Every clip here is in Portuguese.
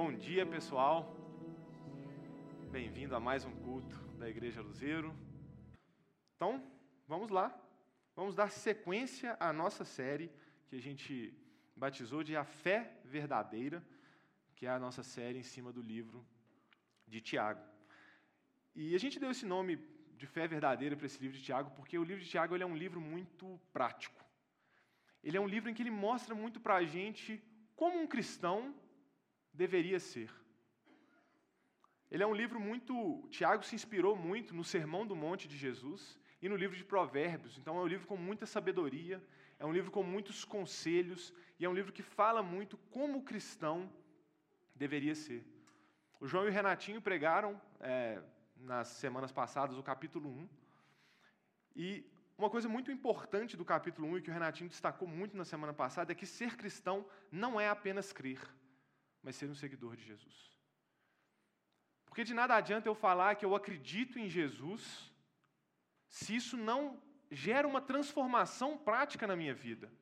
Bom dia, pessoal. Bem-vindo a mais um culto da Igreja Luzeiro. Então, vamos lá. Vamos dar sequência à nossa série que a gente batizou de A Fé Verdadeira, que é a nossa série em cima do livro de Tiago. E a gente deu esse nome de Fé Verdadeira para esse livro de Tiago porque o livro de Tiago é um livro muito prático. Ele é um livro em que ele mostra muito para a gente como um cristão deveria ser. Ele é um livro muito. Tiago se inspirou muito no Sermão do Monte de Jesus e no livro de Provérbios. Então, é um livro com muita sabedoria, é um livro com muitos conselhos e é um livro que fala muito como o cristão deveria ser. O João e o Renatinho pregaram é, nas semanas passadas o capítulo 1. E uma coisa muito importante do capítulo 1 e que o Renatinho destacou muito na semana passada é que ser cristão não é apenas crer mas ser um seguidor de Jesus. Porque de nada adianta eu falar que eu acredito em Jesus, se isso não gera uma transformação prática na minha vida.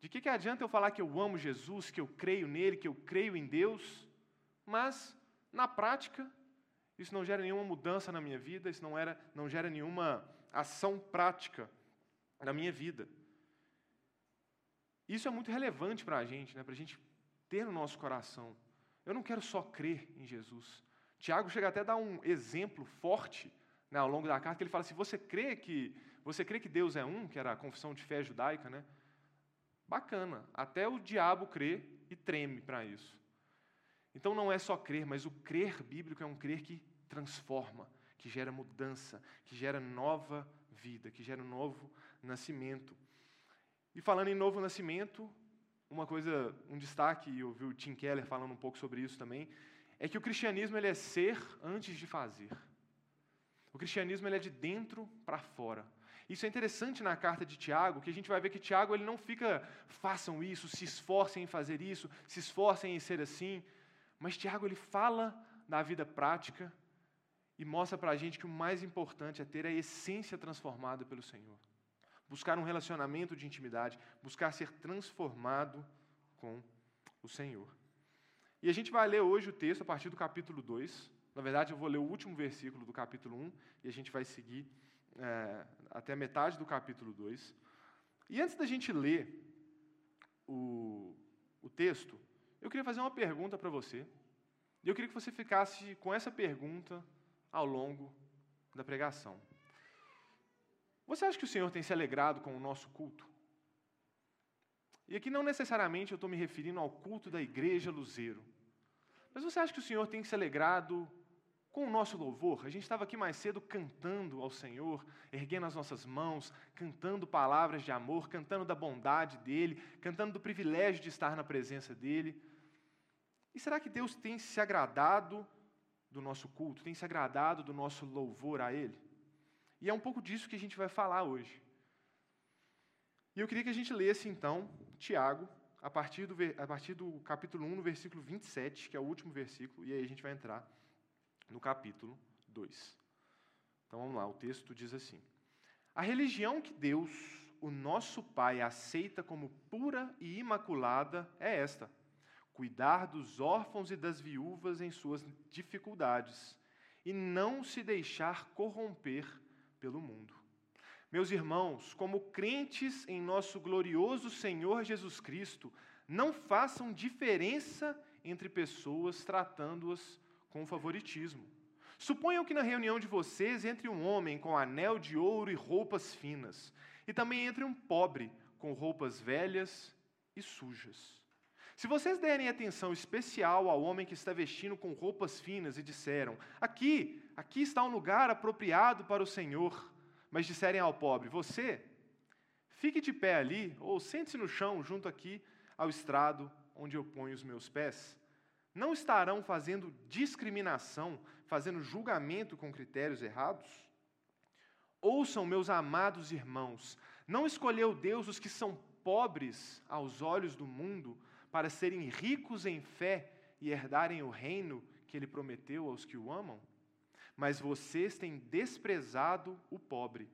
De que, que adianta eu falar que eu amo Jesus, que eu creio nele, que eu creio em Deus, mas, na prática, isso não gera nenhuma mudança na minha vida, isso não, era, não gera nenhuma ação prática na minha vida. Isso é muito relevante para a gente, né? para a gente ter no nosso coração. Eu não quero só crer em Jesus. Tiago chega até a dar um exemplo forte né, ao longo da carta, que ele fala assim: você crê que você crê que Deus é um, que era a confissão de fé judaica, né? Bacana. Até o diabo crê e treme para isso. Então não é só crer, mas o crer bíblico é um crer que transforma, que gera mudança, que gera nova vida, que gera um novo nascimento. E falando em novo nascimento, uma coisa, um destaque, e eu o Tim Keller falando um pouco sobre isso também, é que o cristianismo ele é ser antes de fazer. O cristianismo ele é de dentro para fora. Isso é interessante na carta de Tiago, que a gente vai ver que Tiago ele não fica façam isso, se esforcem em fazer isso, se esforcem em ser assim, mas Tiago ele fala da vida prática e mostra para a gente que o mais importante é ter a essência transformada pelo Senhor buscar um relacionamento de intimidade, buscar ser transformado com o Senhor. E a gente vai ler hoje o texto a partir do capítulo 2. Na verdade, eu vou ler o último versículo do capítulo 1 e a gente vai seguir é, até a metade do capítulo 2. E antes da gente ler o, o texto, eu queria fazer uma pergunta para você. E eu queria que você ficasse com essa pergunta ao longo da pregação. Você acha que o Senhor tem se alegrado com o nosso culto? E aqui não necessariamente eu estou me referindo ao culto da igreja Luzeiro. Mas você acha que o Senhor tem se alegrado com o nosso louvor? A gente estava aqui mais cedo cantando ao Senhor, erguendo as nossas mãos, cantando palavras de amor, cantando da bondade dEle, cantando do privilégio de estar na presença dEle. E será que Deus tem se agradado do nosso culto, tem se agradado do nosso louvor a Ele? E é um pouco disso que a gente vai falar hoje. E eu queria que a gente lesse, então, Tiago, a partir, do, a partir do capítulo 1, no versículo 27, que é o último versículo, e aí a gente vai entrar no capítulo 2. Então vamos lá, o texto diz assim: A religião que Deus, o nosso Pai, aceita como pura e imaculada é esta: cuidar dos órfãos e das viúvas em suas dificuldades, e não se deixar corromper pelo mundo. Meus irmãos, como crentes em nosso glorioso Senhor Jesus Cristo, não façam diferença entre pessoas tratando-as com favoritismo. Suponham que na reunião de vocês entre um homem com anel de ouro e roupas finas, e também entre um pobre com roupas velhas e sujas. Se vocês derem atenção especial ao homem que está vestindo com roupas finas e disseram: Aqui, aqui está um lugar apropriado para o Senhor, mas disserem ao pobre: Você, fique de pé ali, ou sente-se no chão junto aqui ao estrado onde eu ponho os meus pés, não estarão fazendo discriminação, fazendo julgamento com critérios errados? Ouçam, meus amados irmãos, não escolheu Deus os que são pobres aos olhos do mundo para serem ricos em fé e herdarem o reino que ele prometeu aos que o amam? Mas vocês têm desprezado o pobre.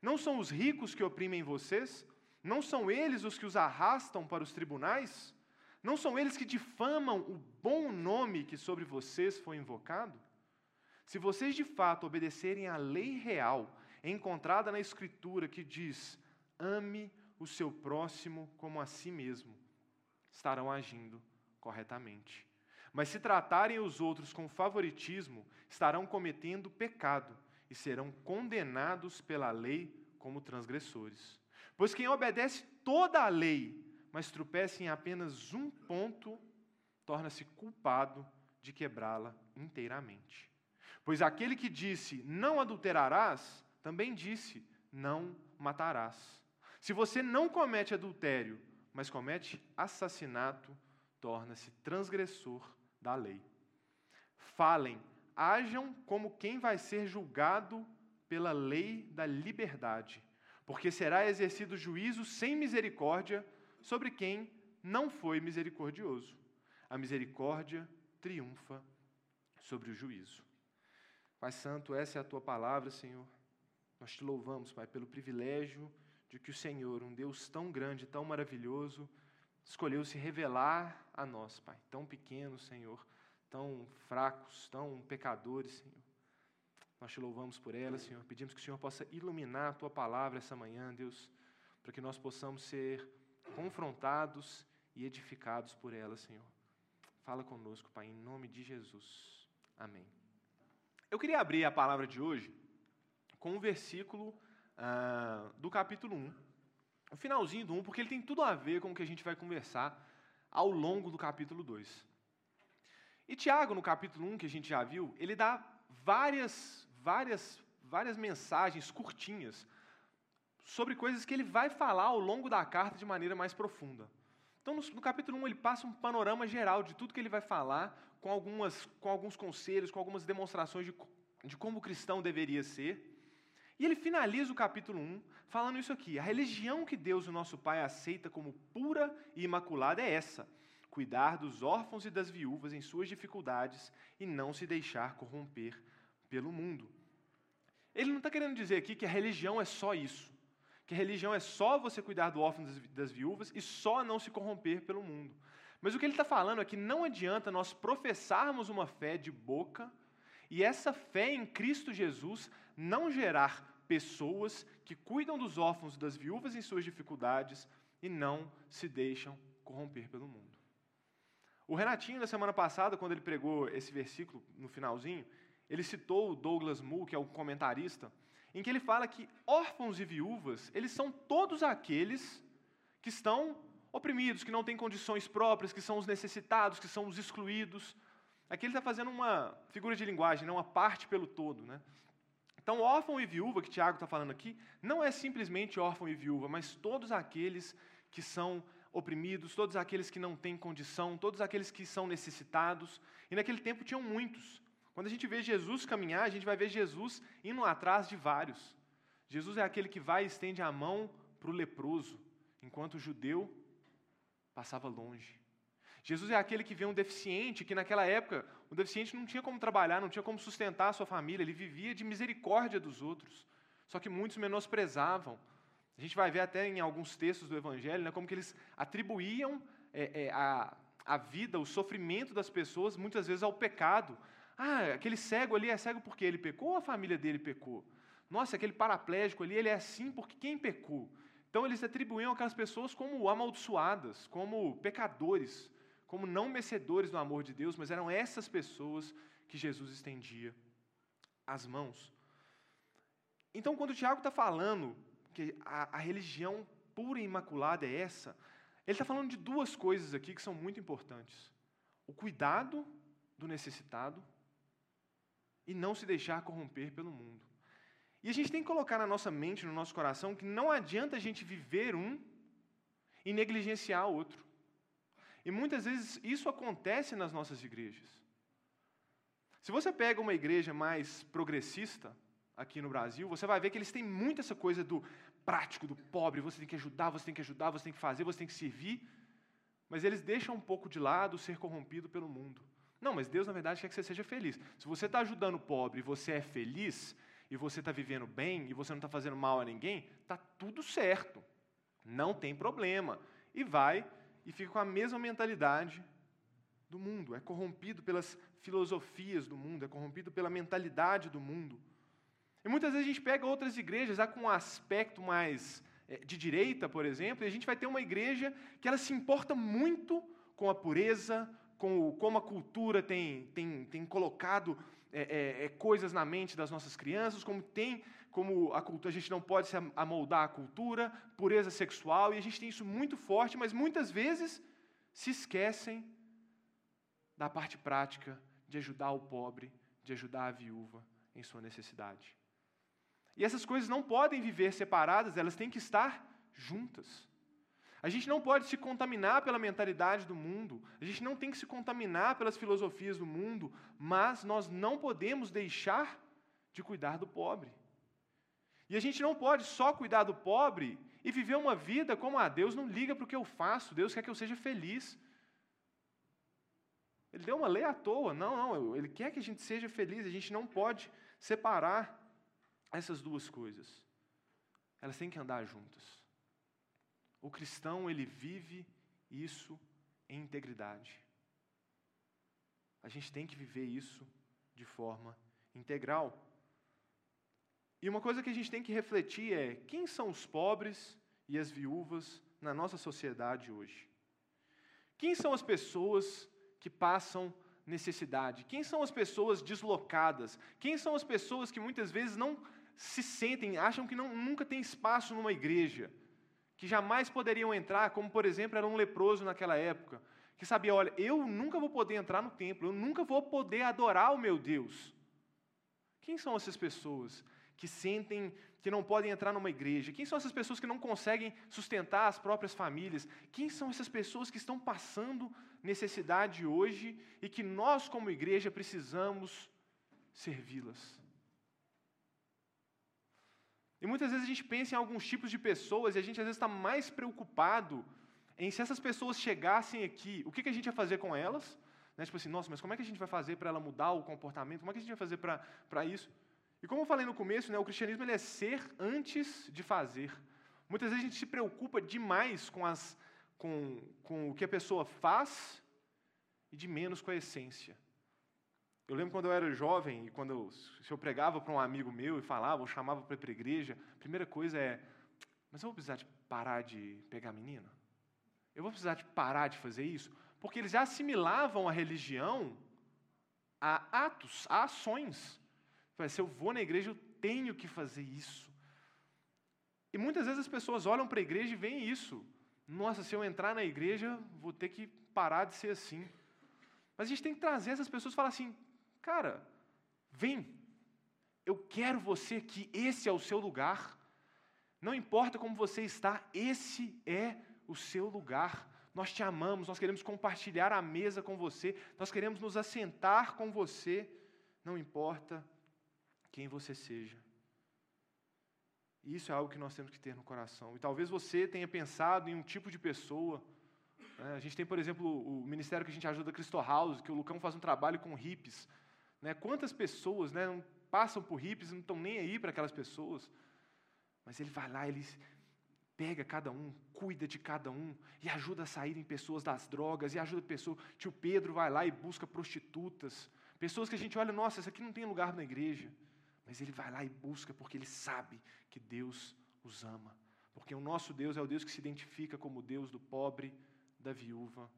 Não são os ricos que oprimem vocês? Não são eles os que os arrastam para os tribunais? Não são eles que difamam o bom nome que sobre vocês foi invocado? Se vocês de fato obedecerem à lei real, encontrada na Escritura, que diz: ame o seu próximo como a si mesmo, estarão agindo corretamente. Mas se tratarem os outros com favoritismo, estarão cometendo pecado e serão condenados pela lei como transgressores. Pois quem obedece toda a lei, mas tropeça em apenas um ponto, torna-se culpado de quebrá-la inteiramente. Pois aquele que disse, não adulterarás, também disse, não matarás. Se você não comete adultério, mas comete assassinato, torna-se transgressor da lei. Falem, hajam como quem vai ser julgado pela lei da liberdade, porque será exercido juízo sem misericórdia sobre quem não foi misericordioso. A misericórdia triunfa sobre o juízo. Pai Santo, essa é a tua palavra, Senhor. Nós te louvamos, Pai, pelo privilégio de que o Senhor, um Deus tão grande, tão maravilhoso, escolheu se revelar a nós, Pai, tão pequenos, Senhor, tão fracos, tão pecadores, Senhor. Nós te louvamos por ela, Senhor. Pedimos que o Senhor possa iluminar a tua palavra essa manhã, Deus, para que nós possamos ser confrontados e edificados por ela, Senhor. Fala conosco, Pai, em nome de Jesus. Amém. Eu queria abrir a palavra de hoje com um versículo ah, do capítulo 1, o finalzinho do 1, porque ele tem tudo a ver com o que a gente vai conversar ao longo do capítulo 2. E Tiago, no capítulo 1, que a gente já viu, ele dá várias, várias, várias mensagens curtinhas sobre coisas que ele vai falar ao longo da carta de maneira mais profunda. Então, no, no, capítulo 1, ele passa um panorama geral de tudo que ele vai falar, com, algumas, com alguns conselhos, com algumas demonstrações de, de como o cristão deveria ser. E ele finaliza o capítulo 1 falando isso aqui: a religião que Deus, o nosso Pai, aceita como pura e imaculada é essa: cuidar dos órfãos e das viúvas em suas dificuldades e não se deixar corromper pelo mundo. Ele não está querendo dizer aqui que a religião é só isso que religião é só você cuidar do órfão das viúvas e só não se corromper pelo mundo. Mas o que ele está falando é que não adianta nós professarmos uma fé de boca e essa fé em Cristo Jesus não gerar pessoas que cuidam dos órfãos e das viúvas em suas dificuldades e não se deixam corromper pelo mundo. O Renatinho, na semana passada, quando ele pregou esse versículo no finalzinho, ele citou o Douglas Moo, que é o comentarista, em que ele fala que órfãos e viúvas, eles são todos aqueles que estão oprimidos, que não têm condições próprias, que são os necessitados, que são os excluídos. Aqui ele está fazendo uma figura de linguagem, né? uma parte pelo todo. Né? Então, órfão e viúva, que Tiago está falando aqui, não é simplesmente órfão e viúva, mas todos aqueles que são oprimidos, todos aqueles que não têm condição, todos aqueles que são necessitados. E naquele tempo tinham muitos. Quando a gente vê Jesus caminhar, a gente vai ver Jesus indo atrás de vários. Jesus é aquele que vai e estende a mão para o leproso, enquanto o judeu passava longe. Jesus é aquele que vê um deficiente, que naquela época o deficiente não tinha como trabalhar, não tinha como sustentar a sua família, ele vivia de misericórdia dos outros. Só que muitos menosprezavam. A gente vai ver até em alguns textos do Evangelho né, como que eles atribuíam é, é, a, a vida, o sofrimento das pessoas, muitas vezes ao pecado, ah, aquele cego ali é cego porque ele pecou ou a família dele pecou? Nossa, aquele paraplégico ali, ele é assim porque quem pecou? Então eles atribuíam aquelas pessoas como amaldiçoadas, como pecadores, como não merecedores do amor de Deus, mas eram essas pessoas que Jesus estendia as mãos. Então, quando o Tiago está falando que a, a religião pura e imaculada é essa, ele está falando de duas coisas aqui que são muito importantes: o cuidado do necessitado e não se deixar corromper pelo mundo. E a gente tem que colocar na nossa mente, no nosso coração, que não adianta a gente viver um e negligenciar o outro. E muitas vezes isso acontece nas nossas igrejas. Se você pega uma igreja mais progressista aqui no Brasil, você vai ver que eles têm muito essa coisa do prático, do pobre, você tem que ajudar, você tem que ajudar, você tem que fazer, você tem que servir, mas eles deixam um pouco de lado ser corrompido pelo mundo. Não, mas Deus, na verdade, quer que você seja feliz. Se você está ajudando o pobre e você é feliz, e você está vivendo bem, e você não está fazendo mal a ninguém, está tudo certo. Não tem problema. E vai e fica com a mesma mentalidade do mundo, é corrompido pelas filosofias do mundo, é corrompido pela mentalidade do mundo. E muitas vezes a gente pega outras igrejas já com um aspecto mais é, de direita, por exemplo, e a gente vai ter uma igreja que ela se importa muito com a pureza, com o, como a cultura tem, tem, tem colocado é, é, coisas na mente das nossas crianças, como tem, como a cultura, a gente não pode se amoldar a cultura, pureza sexual, e a gente tem isso muito forte, mas muitas vezes se esquecem da parte prática de ajudar o pobre, de ajudar a viúva em sua necessidade. E essas coisas não podem viver separadas, elas têm que estar juntas. A gente não pode se contaminar pela mentalidade do mundo, a gente não tem que se contaminar pelas filosofias do mundo, mas nós não podemos deixar de cuidar do pobre. E a gente não pode só cuidar do pobre e viver uma vida como a ah, Deus não liga para o que eu faço, Deus quer que eu seja feliz. Ele deu uma lei à toa. Não, não, ele quer que a gente seja feliz, a gente não pode separar essas duas coisas. Elas têm que andar juntas. O cristão, ele vive isso em integridade. A gente tem que viver isso de forma integral. E uma coisa que a gente tem que refletir é: quem são os pobres e as viúvas na nossa sociedade hoje? Quem são as pessoas que passam necessidade? Quem são as pessoas deslocadas? Quem são as pessoas que muitas vezes não se sentem, acham que não, nunca tem espaço numa igreja? que jamais poderiam entrar, como por exemplo era um leproso naquela época, que sabia, olha, eu nunca vou poder entrar no templo, eu nunca vou poder adorar o meu Deus. Quem são essas pessoas que sentem que não podem entrar numa igreja? Quem são essas pessoas que não conseguem sustentar as próprias famílias? Quem são essas pessoas que estão passando necessidade hoje e que nós, como igreja, precisamos servi-las? E muitas vezes a gente pensa em alguns tipos de pessoas e a gente às vezes está mais preocupado em se essas pessoas chegassem aqui, o que, que a gente ia fazer com elas? Né? Tipo assim, nossa, mas como é que a gente vai fazer para ela mudar o comportamento? Como é que a gente vai fazer para isso? E como eu falei no começo, né, o cristianismo ele é ser antes de fazer. Muitas vezes a gente se preocupa demais com, as, com, com o que a pessoa faz e de menos com a essência. Eu lembro quando eu era jovem e quando eu, se eu pregava para um amigo meu e falava, ou chamava para ir para a igreja, a primeira coisa é: mas eu vou precisar de parar de pegar menina? Eu vou precisar de parar de fazer isso? Porque eles já assimilavam a religião a atos, a ações. Se eu vou na igreja, eu tenho que fazer isso. E muitas vezes as pessoas olham para a igreja e veem isso. Nossa, se eu entrar na igreja, vou ter que parar de ser assim. Mas a gente tem que trazer essas pessoas e falar assim: Cara, vem. Eu quero você que esse é o seu lugar. Não importa como você está, esse é o seu lugar. Nós te amamos, nós queremos compartilhar a mesa com você, nós queremos nos assentar com você, não importa quem você seja. Isso é algo que nós temos que ter no coração. E talvez você tenha pensado em um tipo de pessoa. Né? A gente tem, por exemplo, o ministério que a gente ajuda, Cristo House, que o Lucão faz um trabalho com hippies. Né? Quantas pessoas né, passam por hippies e não estão nem aí para aquelas pessoas. Mas ele vai lá, ele pega cada um, cuida de cada um e ajuda a saírem pessoas das drogas e ajuda pessoas. Tio Pedro vai lá e busca prostitutas, pessoas que a gente olha, nossa, isso aqui não tem lugar na igreja. Mas ele vai lá e busca porque ele sabe que Deus os ama. Porque o nosso Deus é o Deus que se identifica como Deus do pobre, da viúva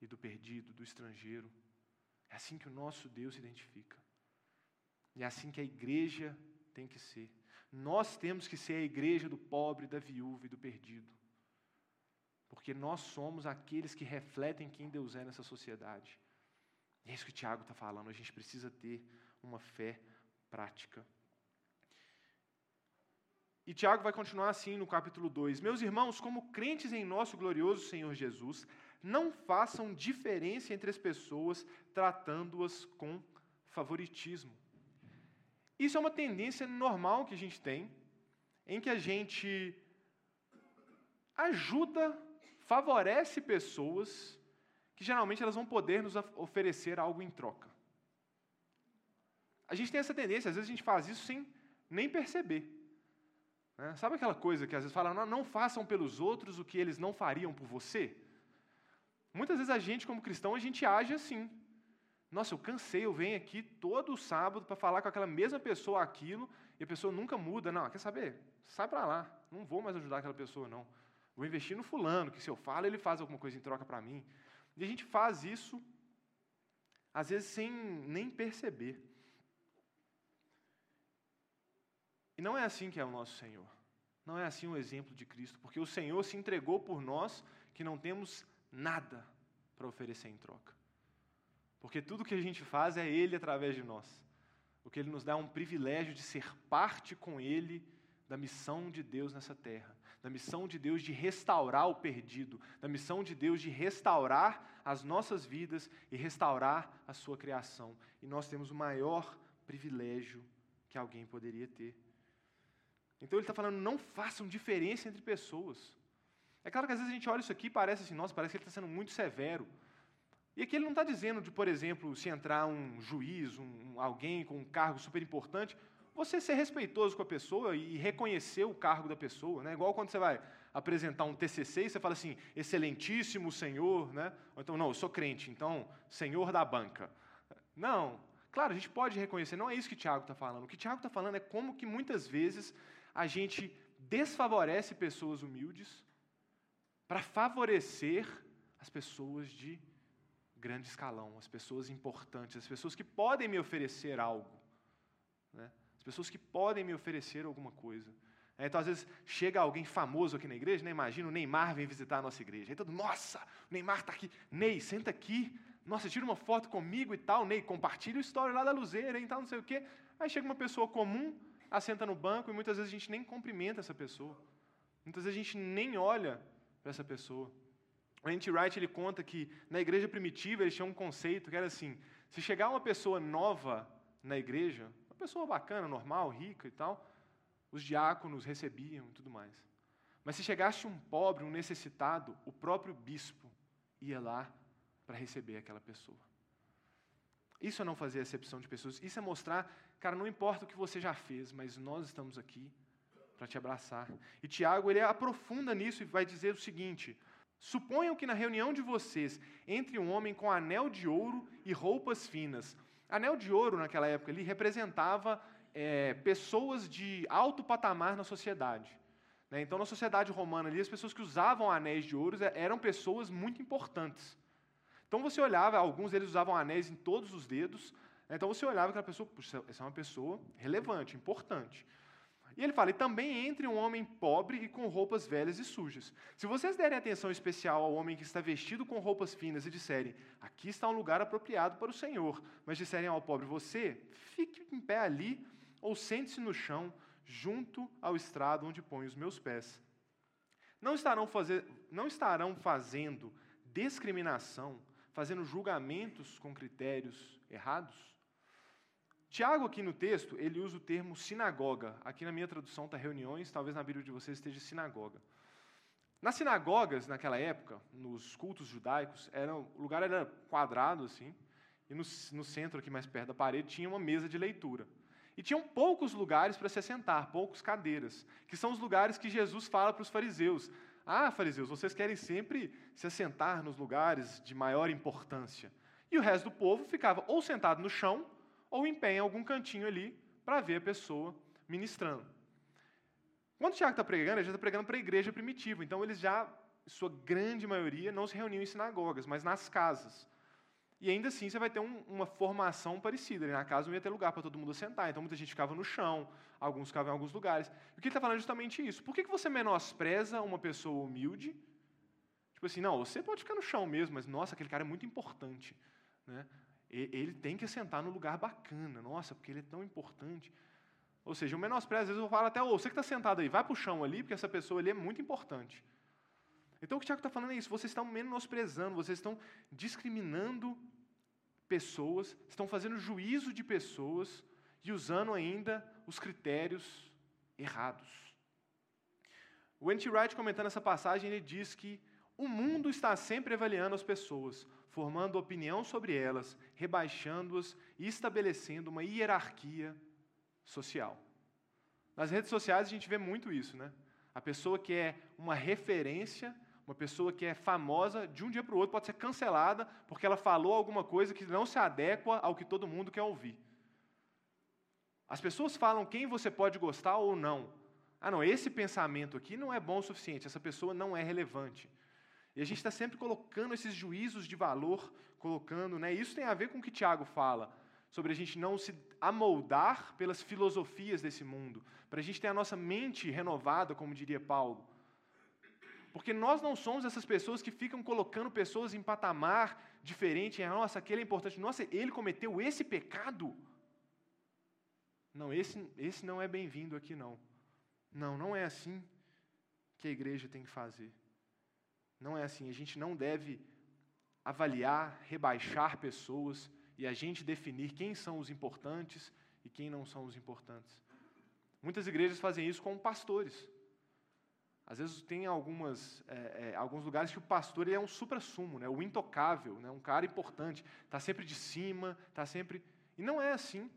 e do perdido, do estrangeiro. É assim que o nosso Deus se identifica. E é assim que a igreja tem que ser. Nós temos que ser a igreja do pobre, da viúva e do perdido. Porque nós somos aqueles que refletem quem Deus é nessa sociedade. E é isso que o Tiago está falando. A gente precisa ter uma fé prática. E Tiago vai continuar assim no capítulo 2: Meus irmãos, como crentes em nosso glorioso Senhor Jesus, não façam diferença entre as pessoas, tratando-as com favoritismo. Isso é uma tendência normal que a gente tem, em que a gente ajuda, favorece pessoas que geralmente elas vão poder nos oferecer algo em troca. A gente tem essa tendência, às vezes a gente faz isso sem nem perceber. Né? Sabe aquela coisa que às vezes fala, não, não façam pelos outros o que eles não fariam por você? Muitas vezes a gente, como cristão, a gente age assim. Nossa, eu cansei, eu venho aqui todo sábado para falar com aquela mesma pessoa aquilo, e a pessoa nunca muda. Não, quer saber? Sai para lá. Não vou mais ajudar aquela pessoa, não. Vou investir no fulano, que se eu falo, ele faz alguma coisa em troca para mim. E a gente faz isso, às vezes, sem nem perceber. E não é assim que é o nosso Senhor. Não é assim o exemplo de Cristo, porque o Senhor se entregou por nós que não temos nada para oferecer em troca. Porque tudo que a gente faz é Ele através de nós. O que Ele nos dá é um privilégio de ser parte com Ele da missão de Deus nessa terra, da missão de Deus de restaurar o perdido, da missão de Deus de restaurar as nossas vidas e restaurar a sua criação. E nós temos o maior privilégio que alguém poderia ter. Então ele está falando, não façam diferença entre pessoas. É claro que às vezes a gente olha isso aqui e parece assim, nossa, parece que ele está sendo muito severo. E aqui ele não está dizendo de, por exemplo, se entrar um juiz, um, alguém com um cargo super importante, você ser respeitoso com a pessoa e reconhecer o cargo da pessoa. Né? Igual quando você vai apresentar um TCC e você fala assim, excelentíssimo senhor, né? ou então, não, eu sou crente, então, senhor da banca. Não, claro, a gente pode reconhecer, não é isso que Tiago está falando. O que Tiago está falando é como que muitas vezes a gente desfavorece pessoas humildes para favorecer as pessoas de grande escalão, as pessoas importantes, as pessoas que podem me oferecer algo, né? as pessoas que podem me oferecer alguma coisa. Então, às vezes, chega alguém famoso aqui na igreja, né? imagina o Neymar vem visitar a nossa igreja. Aí todo, nossa, o Neymar está aqui. Ney, senta aqui. Nossa, tira uma foto comigo e tal. Ney, compartilha o story lá da Luzeira e tal, não sei o quê. Aí chega uma pessoa comum, assenta no banco e muitas vezes a gente nem cumprimenta essa pessoa. Muitas vezes a gente nem olha para essa pessoa. O N.T. Wright ele conta que na igreja primitiva eles tinham um conceito que era assim: se chegar uma pessoa nova na igreja, uma pessoa bacana, normal, rica e tal, os diáconos recebiam e tudo mais. Mas se chegasse um pobre, um necessitado, o próprio bispo ia lá para receber aquela pessoa. Isso é não fazer acepção de pessoas, isso é mostrar, cara, não importa o que você já fez, mas nós estamos aqui para te abraçar. E Tiago, ele aprofunda nisso e vai dizer o seguinte: Suponham que na reunião de vocês entre um homem com anel de ouro e roupas finas. Anel de ouro, naquela época, ele representava é, pessoas de alto patamar na sociedade. Né? Então, na sociedade romana, ali, as pessoas que usavam anéis de ouro eram pessoas muito importantes. Então você olhava, alguns deles usavam anéis em todos os dedos? Então você olhava aquela pessoa, essa é uma pessoa relevante, importante. E ele fala, e também entre um homem pobre e com roupas velhas e sujas. Se vocês derem atenção especial ao homem que está vestido com roupas finas e disserem, aqui está um lugar apropriado para o Senhor, mas disserem ao pobre, você, fique em pé ali, ou sente-se no chão, junto ao estrado onde põe os meus pés. Não estarão, fazer, não estarão fazendo discriminação fazendo julgamentos com critérios errados? Tiago, aqui no texto, ele usa o termo sinagoga. Aqui na minha tradução está reuniões, talvez na Bíblia de vocês esteja sinagoga. Nas sinagogas, naquela época, nos cultos judaicos, era, o lugar era quadrado, assim, e no, no centro, aqui mais perto da parede, tinha uma mesa de leitura. E tinham poucos lugares para se assentar, poucos cadeiras, que são os lugares que Jesus fala para os fariseus. Ah, fariseus, vocês querem sempre se assentar nos lugares de maior importância. E o resto do povo ficava ou sentado no chão, ou em pé em algum cantinho ali, para ver a pessoa ministrando. Quando o Tiago está pregando, ele já está pregando para a igreja primitiva. Então, eles já, sua grande maioria, não se reuniam em sinagogas, mas nas casas. E ainda assim você vai ter um, uma formação parecida. Na casa não ia ter lugar para todo mundo sentar, então muita gente ficava no chão, alguns ficavam em alguns lugares. E o que ele está falando é justamente isso. Por que, que você menospreza uma pessoa humilde? Tipo assim, não, você pode ficar no chão mesmo, mas nossa, aquele cara é muito importante. Né? Ele tem que sentar no lugar bacana, nossa, porque ele é tão importante. Ou seja, o menosprezo, às vezes eu falo até, oh, você que está sentado aí, vai para o chão ali, porque essa pessoa ali é muito importante. Então o que o Tiago está falando é isso, vocês estão menosprezando, vocês estão discriminando pessoas, estão fazendo juízo de pessoas e usando ainda os critérios errados. O N.T. Wright, comentando essa passagem, ele diz que o mundo está sempre avaliando as pessoas, formando opinião sobre elas, rebaixando-as e estabelecendo uma hierarquia social. Nas redes sociais a gente vê muito isso, né? A pessoa que é uma referência Uma pessoa que é famosa, de um dia para o outro, pode ser cancelada porque ela falou alguma coisa que não se adequa ao que todo mundo quer ouvir. As pessoas falam quem você pode gostar ou não. Ah, não, esse pensamento aqui não é bom o suficiente, essa pessoa não é relevante. E a gente está sempre colocando esses juízos de valor, colocando, né? Isso tem a ver com o que Tiago fala, sobre a gente não se amoldar pelas filosofias desse mundo, para a gente ter a nossa mente renovada, como diria Paulo. Porque nós não somos essas pessoas que ficam colocando pessoas em patamar diferente. Nossa, aquele é importante. Nossa, ele cometeu esse pecado. Não, esse, esse não é bem-vindo aqui, não. Não, não é assim que a igreja tem que fazer. Não é assim. A gente não deve avaliar, rebaixar pessoas e a gente definir quem são os importantes e quem não são os importantes. Muitas igrejas fazem isso com pastores. Às vezes tem algumas, é, é, alguns lugares que o pastor ele é um supra-sumo, né, o intocável, né, um cara importante, está sempre de cima, está sempre. E não é assim.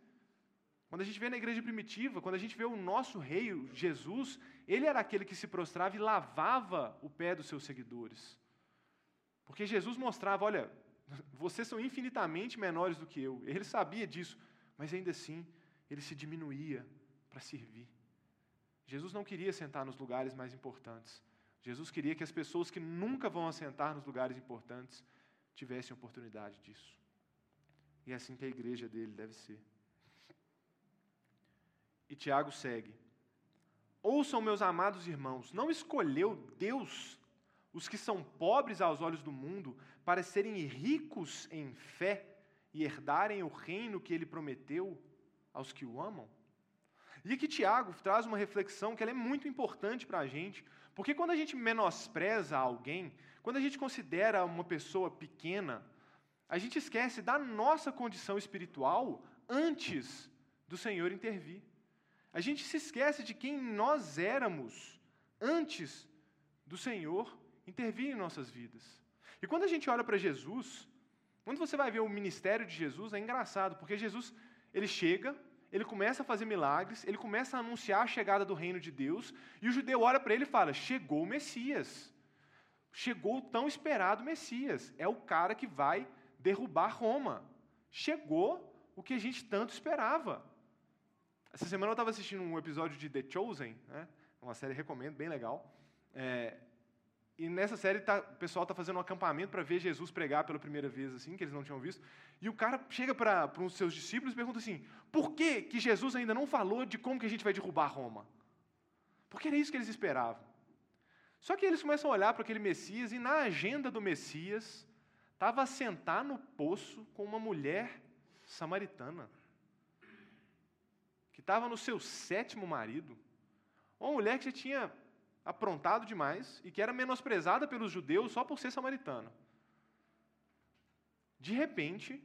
Quando a gente vê na igreja primitiva, quando a gente vê o nosso rei, Jesus, ele era aquele que se prostrava e lavava o pé dos seus seguidores. Porque Jesus mostrava: olha, vocês são infinitamente menores do que eu. Ele sabia disso, mas ainda assim, ele se diminuía para servir. Jesus não queria sentar nos lugares mais importantes. Jesus queria que as pessoas que nunca vão assentar nos lugares importantes tivessem oportunidade disso. E é assim que a igreja dele deve ser. E Tiago segue: Ouçam, meus amados irmãos, não escolheu Deus os que são pobres aos olhos do mundo para serem ricos em fé e herdarem o reino que ele prometeu aos que o amam? E aqui Tiago traz uma reflexão que é muito importante para a gente, porque quando a gente menospreza alguém, quando a gente considera uma pessoa pequena, a gente esquece da nossa condição espiritual antes do Senhor intervir. A gente se esquece de quem nós éramos antes do Senhor intervir em nossas vidas. E quando a gente olha para Jesus, quando você vai ver o ministério de Jesus, é engraçado, porque Jesus, ele chega, ele começa a fazer milagres, ele começa a anunciar a chegada do reino de Deus, e o judeu olha para ele e fala: Chegou o Messias. Chegou o tão esperado Messias. É o cara que vai derrubar Roma. Chegou o que a gente tanto esperava. Essa semana eu estava assistindo um episódio de The Chosen, né? uma série recomendo, bem legal. É, e nessa série tá, o pessoal está fazendo um acampamento para ver Jesus pregar pela primeira vez, assim, que eles não tinham visto. E o cara chega para um dos seus discípulos e pergunta assim: por que, que Jesus ainda não falou de como que a gente vai derrubar Roma? Porque era isso que eles esperavam. Só que eles começam a olhar para aquele Messias e na agenda do Messias estava sentar no poço com uma mulher samaritana que estava no seu sétimo marido, uma mulher que já tinha aprontado demais e que era menosprezada pelos judeus só por ser samaritana. De repente,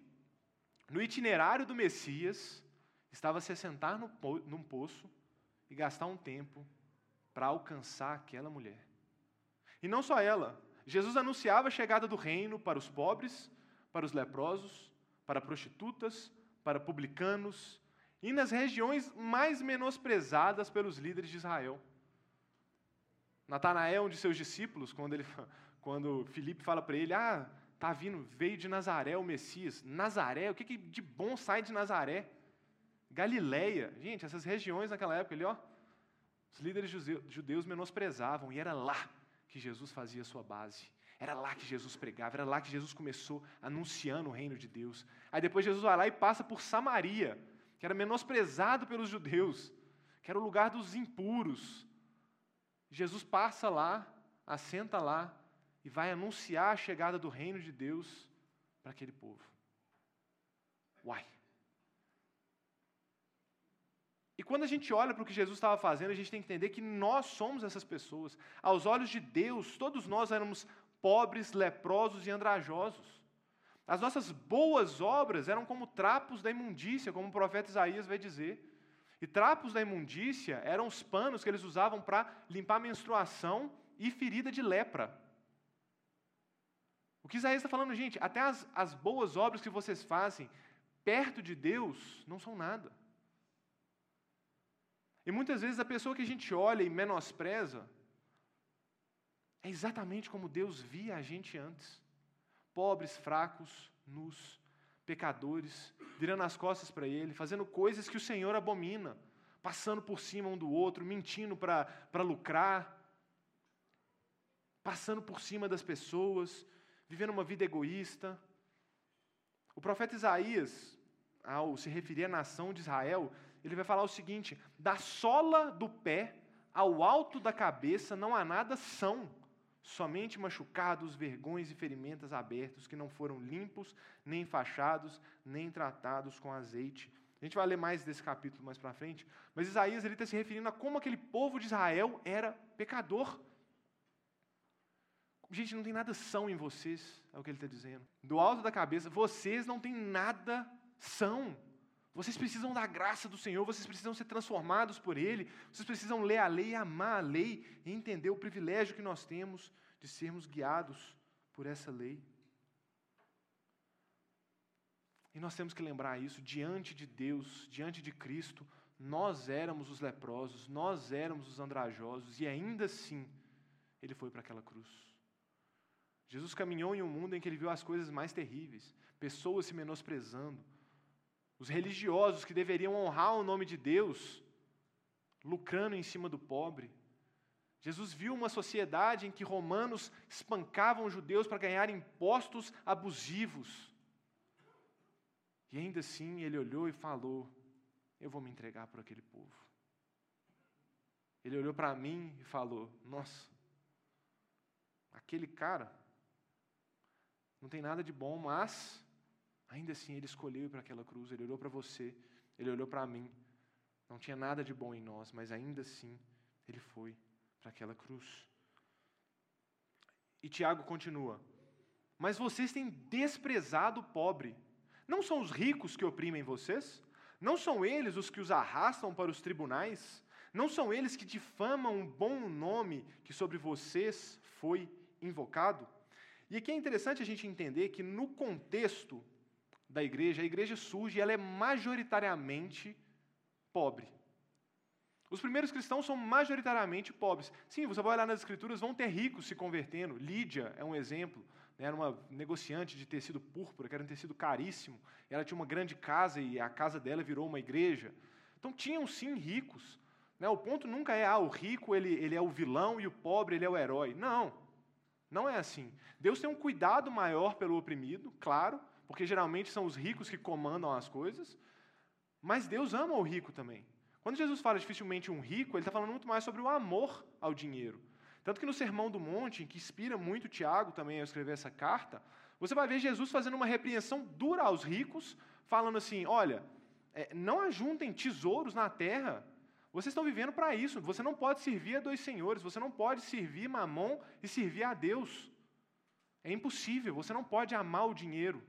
no itinerário do Messias, estava se assentar no, num poço e gastar um tempo para alcançar aquela mulher. E não só ela, Jesus anunciava a chegada do reino para os pobres, para os leprosos, para prostitutas, para publicanos, e nas regiões mais menosprezadas pelos líderes de Israel. Natanael, um de seus discípulos, quando, ele, quando Filipe fala para ele, ah, tá vindo, veio de Nazaré o Messias. Nazaré, o que, que de bom sai de Nazaré? Galileia. Gente, essas regiões naquela época ali, ó, os líderes judeus menosprezavam, e era lá que Jesus fazia sua base. Era lá que Jesus pregava, era lá que Jesus começou anunciando o reino de Deus. Aí depois Jesus vai lá e passa por Samaria, que era menosprezado pelos judeus, que era o lugar dos impuros. Jesus passa lá, assenta lá e vai anunciar a chegada do reino de Deus para aquele povo. Uai! E quando a gente olha para o que Jesus estava fazendo, a gente tem que entender que nós somos essas pessoas. Aos olhos de Deus, todos nós éramos pobres, leprosos e andrajosos. As nossas boas obras eram como trapos da imundícia, como o profeta Isaías vai dizer. E trapos da imundícia eram os panos que eles usavam para limpar menstruação e ferida de lepra. O que Isaías está falando, gente, até as, as boas obras que vocês fazem perto de Deus não são nada. E muitas vezes a pessoa que a gente olha e menospreza, É exatamente como Deus via a gente antes: pobres, fracos, nus, pecadores, virando as costas para Ele, fazendo coisas que o Senhor abomina, passando por cima um do outro, mentindo para lucrar, passando por cima das pessoas, vivendo uma vida egoísta. O profeta Isaías, ao se referir à nação de Israel, ele vai falar o seguinte: da sola do pé ao alto da cabeça não há nada são, somente machucados, vergões e ferimentos abertos, que não foram limpos, nem fachados, nem tratados com azeite. A gente vai ler mais desse capítulo mais para frente, mas Isaías está se referindo a como aquele povo de Israel era pecador. Gente, não tem nada são em vocês, é o que ele está dizendo. Do alto da cabeça, vocês não têm nada são. Vocês precisam da graça do Senhor, vocês precisam ser transformados por Ele, vocês precisam ler a lei, amar a lei e entender o privilégio que nós temos de sermos guiados por essa lei. E nós temos que lembrar isso, diante de Deus, diante de Cristo, nós éramos os leprosos, nós éramos os andrajosos, e ainda assim, Ele foi para aquela cruz. Jesus caminhou em um mundo em que ele viu as coisas mais terríveis, pessoas se menosprezando, os religiosos que deveriam honrar o nome de Deus, lucrando em cima do pobre. Jesus viu uma sociedade em que romanos espancavam judeus para ganhar impostos abusivos. E ainda assim ele olhou e falou: Eu vou me entregar por aquele povo. Ele olhou para mim e falou: Nossa, aquele cara não tem nada de bom, mas Ainda assim, ele escolheu ir para aquela cruz, ele olhou para você, ele olhou para mim. Não tinha nada de bom em nós, mas ainda assim, ele foi para aquela cruz. E Tiago continua: Mas vocês têm desprezado o pobre. Não são os ricos que oprimem vocês? Não são eles os que os arrastam para os tribunais? Não são eles que difamam um bom nome que sobre vocês foi invocado? E aqui é interessante a gente entender que, no contexto da igreja, a igreja surge e ela é majoritariamente pobre. Os primeiros cristãos são majoritariamente pobres. Sim, você vai olhar nas escrituras, vão ter ricos se convertendo. Lídia é um exemplo. Né? Era uma negociante de tecido púrpura, que era um tecido caríssimo. Ela tinha uma grande casa e a casa dela virou uma igreja. Então tinham sim ricos. Né? O ponto nunca é, ah, o rico ele, ele é o vilão e o pobre ele é o herói. Não, não é assim. Deus tem um cuidado maior pelo oprimido, claro, porque geralmente são os ricos que comandam as coisas, mas Deus ama o rico também. Quando Jesus fala dificilmente um rico, ele está falando muito mais sobre o amor ao dinheiro. Tanto que no Sermão do Monte, que inspira muito Tiago também a escrever essa carta, você vai ver Jesus fazendo uma repreensão dura aos ricos, falando assim: olha, é, não ajuntem tesouros na terra. Vocês estão vivendo para isso. Você não pode servir a dois senhores. Você não pode servir Mamon e servir a Deus. É impossível. Você não pode amar o dinheiro.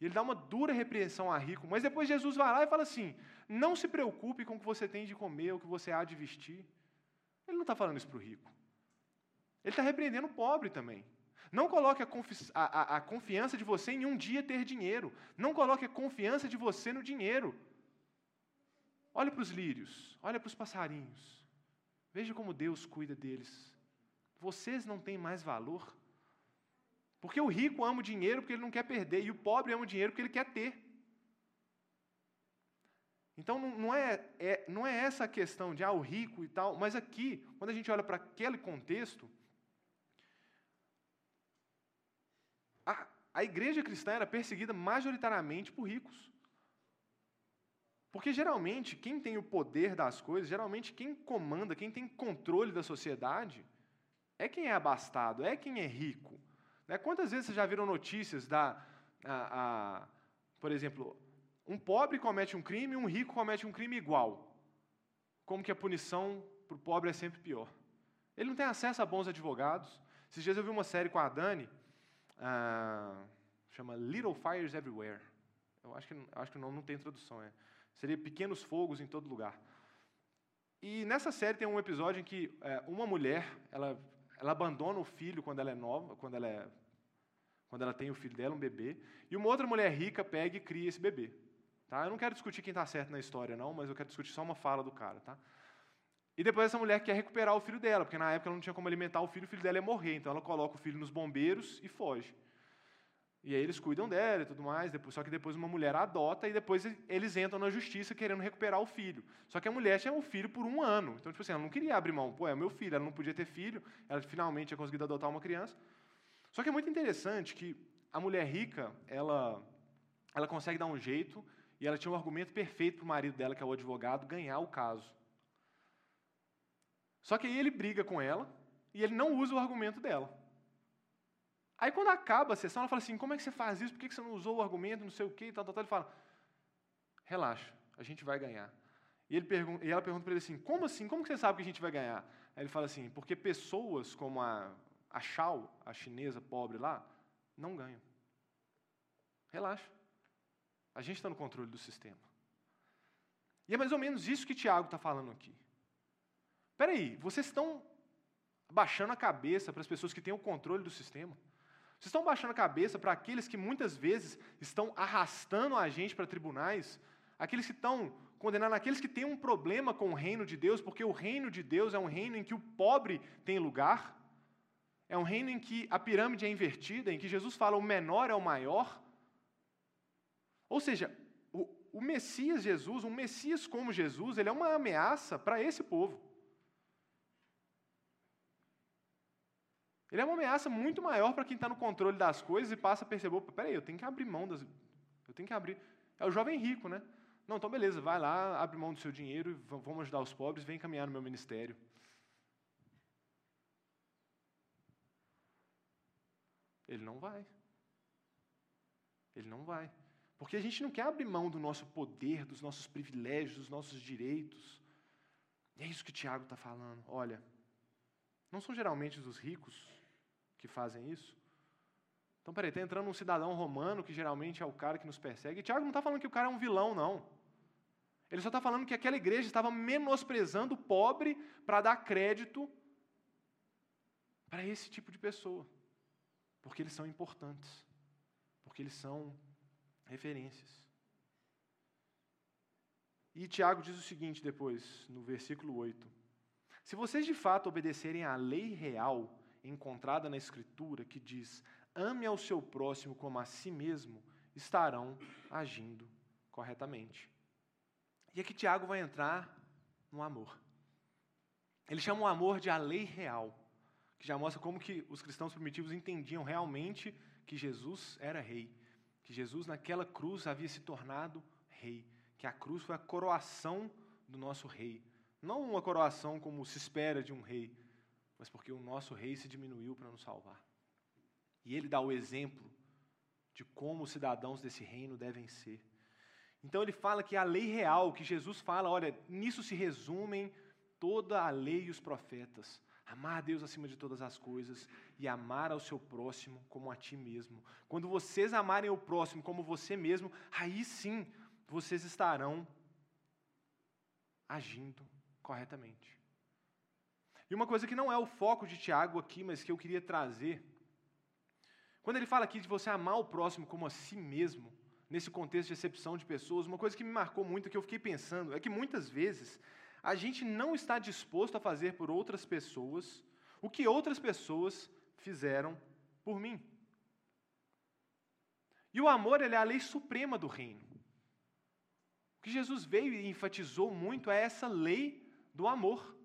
E ele dá uma dura repreensão a rico, mas depois Jesus vai lá e fala assim: não se preocupe com o que você tem de comer, o que você há de vestir. Ele não está falando isso para o rico. Ele está repreendendo o pobre também. Não coloque a, a, a, confiança de você em um dia ter dinheiro. Não coloque a confiança de você no dinheiro. Olhe para os lírios, olhe para os passarinhos. Veja como Deus cuida deles. Vocês não têm mais valor porque o rico ama o dinheiro porque ele não quer perder, e o pobre ama o dinheiro porque ele quer ter. Então não é, é, não é essa a questão de ah, o rico e tal, mas aqui, quando a gente olha para aquele contexto, a, a igreja cristã era perseguida majoritariamente por ricos. Porque geralmente quem tem o poder das coisas, geralmente quem comanda, quem tem controle da sociedade, é quem é abastado, é quem é rico. Né? Quantas vezes vocês já viram notícias da. A, a, por exemplo, um pobre comete um crime e um rico comete um crime igual. Como que a punição para o pobre é sempre pior. Ele não tem acesso a bons advogados. Esses dias eu vi uma série com a Dani, ah, chama Little Fires Everywhere. Eu acho que, eu acho que não tem tradução. É. Seria Pequenos Fogos em Todo Lugar. E nessa série tem um episódio em que é, uma mulher, ela ela abandona o filho quando ela é nova, quando ela, é, quando ela tem o filho dela, um bebê, e uma outra mulher rica pega e cria esse bebê. Tá? Eu não quero discutir quem está certo na história, não, mas eu quero discutir só uma fala do cara. Tá? E depois essa mulher quer recuperar o filho dela, porque na época ela não tinha como alimentar o filho, o filho dela ia morrer. Então ela coloca o filho nos bombeiros e foge. E aí eles cuidam dela e tudo mais, depois, só que depois uma mulher adota e depois eles entram na justiça querendo recuperar o filho. Só que a mulher tinha o filho por um ano. Então, tipo assim, ela não queria abrir mão. Pô, é meu filho, ela não podia ter filho, ela finalmente tinha conseguido adotar uma criança. Só que é muito interessante que a mulher rica, ela, ela consegue dar um jeito e ela tinha um argumento perfeito para o marido dela, que é o advogado, ganhar o caso. Só que aí ele briga com ela e ele não usa o argumento dela. Aí quando acaba a sessão, ela fala assim: como é que você faz isso? Por que você não usou o argumento, não sei o quê, tal, tal, tal. Ele fala: relaxa, a gente vai ganhar. E, pergunta, e ela pergunta para ele assim: como assim? Como que você sabe que a gente vai ganhar? Aí ele fala assim: porque pessoas como a, a Shao, a chinesa pobre lá, não ganham. Relaxa. A gente está no controle do sistema. E é mais ou menos isso que Tiago está falando aqui. Espera aí, vocês estão baixando a cabeça para as pessoas que têm o controle do sistema? Vocês estão baixando a cabeça para aqueles que muitas vezes estão arrastando a gente para tribunais, aqueles que estão condenando aqueles que têm um problema com o reino de Deus, porque o reino de Deus é um reino em que o pobre tem lugar, é um reino em que a pirâmide é invertida, em que Jesus fala o menor é o maior. Ou seja, o, o Messias Jesus, um Messias como Jesus, ele é uma ameaça para esse povo. Ele é uma ameaça muito maior para quem está no controle das coisas e passa a perceber, peraí, eu tenho que abrir mão das. Eu tenho que abrir. É o jovem rico, né? Não, então beleza, vai lá, abre mão do seu dinheiro, vamos ajudar os pobres, vem caminhar no meu ministério. Ele não vai. Ele não vai. Porque a gente não quer abrir mão do nosso poder, dos nossos privilégios, dos nossos direitos. E é isso que Tiago está falando. Olha, não são geralmente os ricos que fazem isso? Então, peraí, está entrando um cidadão romano, que geralmente é o cara que nos persegue. Tiago não está falando que o cara é um vilão, não. Ele só está falando que aquela igreja estava menosprezando o pobre para dar crédito para esse tipo de pessoa. Porque eles são importantes. Porque eles são referências. E Tiago diz o seguinte depois, no versículo 8: Se vocês de fato obedecerem à lei real encontrada na Escritura que diz: ame ao seu próximo como a si mesmo, estarão agindo corretamente. E aqui Tiago vai entrar no amor. Ele chama o amor de a lei real, que já mostra como que os cristãos primitivos entendiam realmente que Jesus era rei, que Jesus naquela cruz havia se tornado rei, que a cruz foi a coroação do nosso rei, não uma coroação como se espera de um rei, mas porque o nosso rei se diminuiu para nos salvar. E ele dá o exemplo de como os cidadãos desse reino devem ser. Então ele fala que a lei real, que Jesus fala, olha, nisso se resumem toda a lei e os profetas. Amar a Deus acima de todas as coisas e amar ao seu próximo como a ti mesmo. Quando vocês amarem o próximo como você mesmo, aí sim vocês estarão agindo corretamente. E uma coisa que não é o foco de Tiago aqui, mas que eu queria trazer. Quando ele fala aqui de você amar o próximo como a si mesmo, nesse contexto de recepção de pessoas, uma coisa que me marcou muito, que eu fiquei pensando, é que muitas vezes a gente não está disposto a fazer por outras pessoas o que outras pessoas fizeram por mim. E o amor ele é a lei suprema do reino. O que Jesus veio e enfatizou muito é essa lei do amor.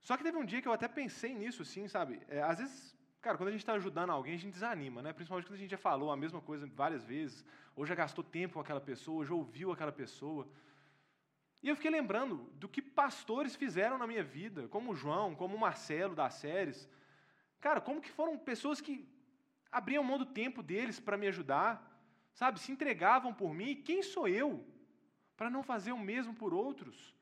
Só que teve um dia que eu até pensei nisso, assim, sabe? É, às vezes, cara, quando a gente está ajudando alguém, a gente desanima, né? Principalmente quando a gente já falou a mesma coisa várias vezes, ou já gastou tempo com aquela pessoa, ou já ouviu aquela pessoa. E eu fiquei lembrando do que pastores fizeram na minha vida, como o João, como o Marcelo das séries. Cara, como que foram pessoas que abriam mão do tempo deles para me ajudar, sabe? Se entregavam por mim. E quem sou eu para não fazer o mesmo por outros?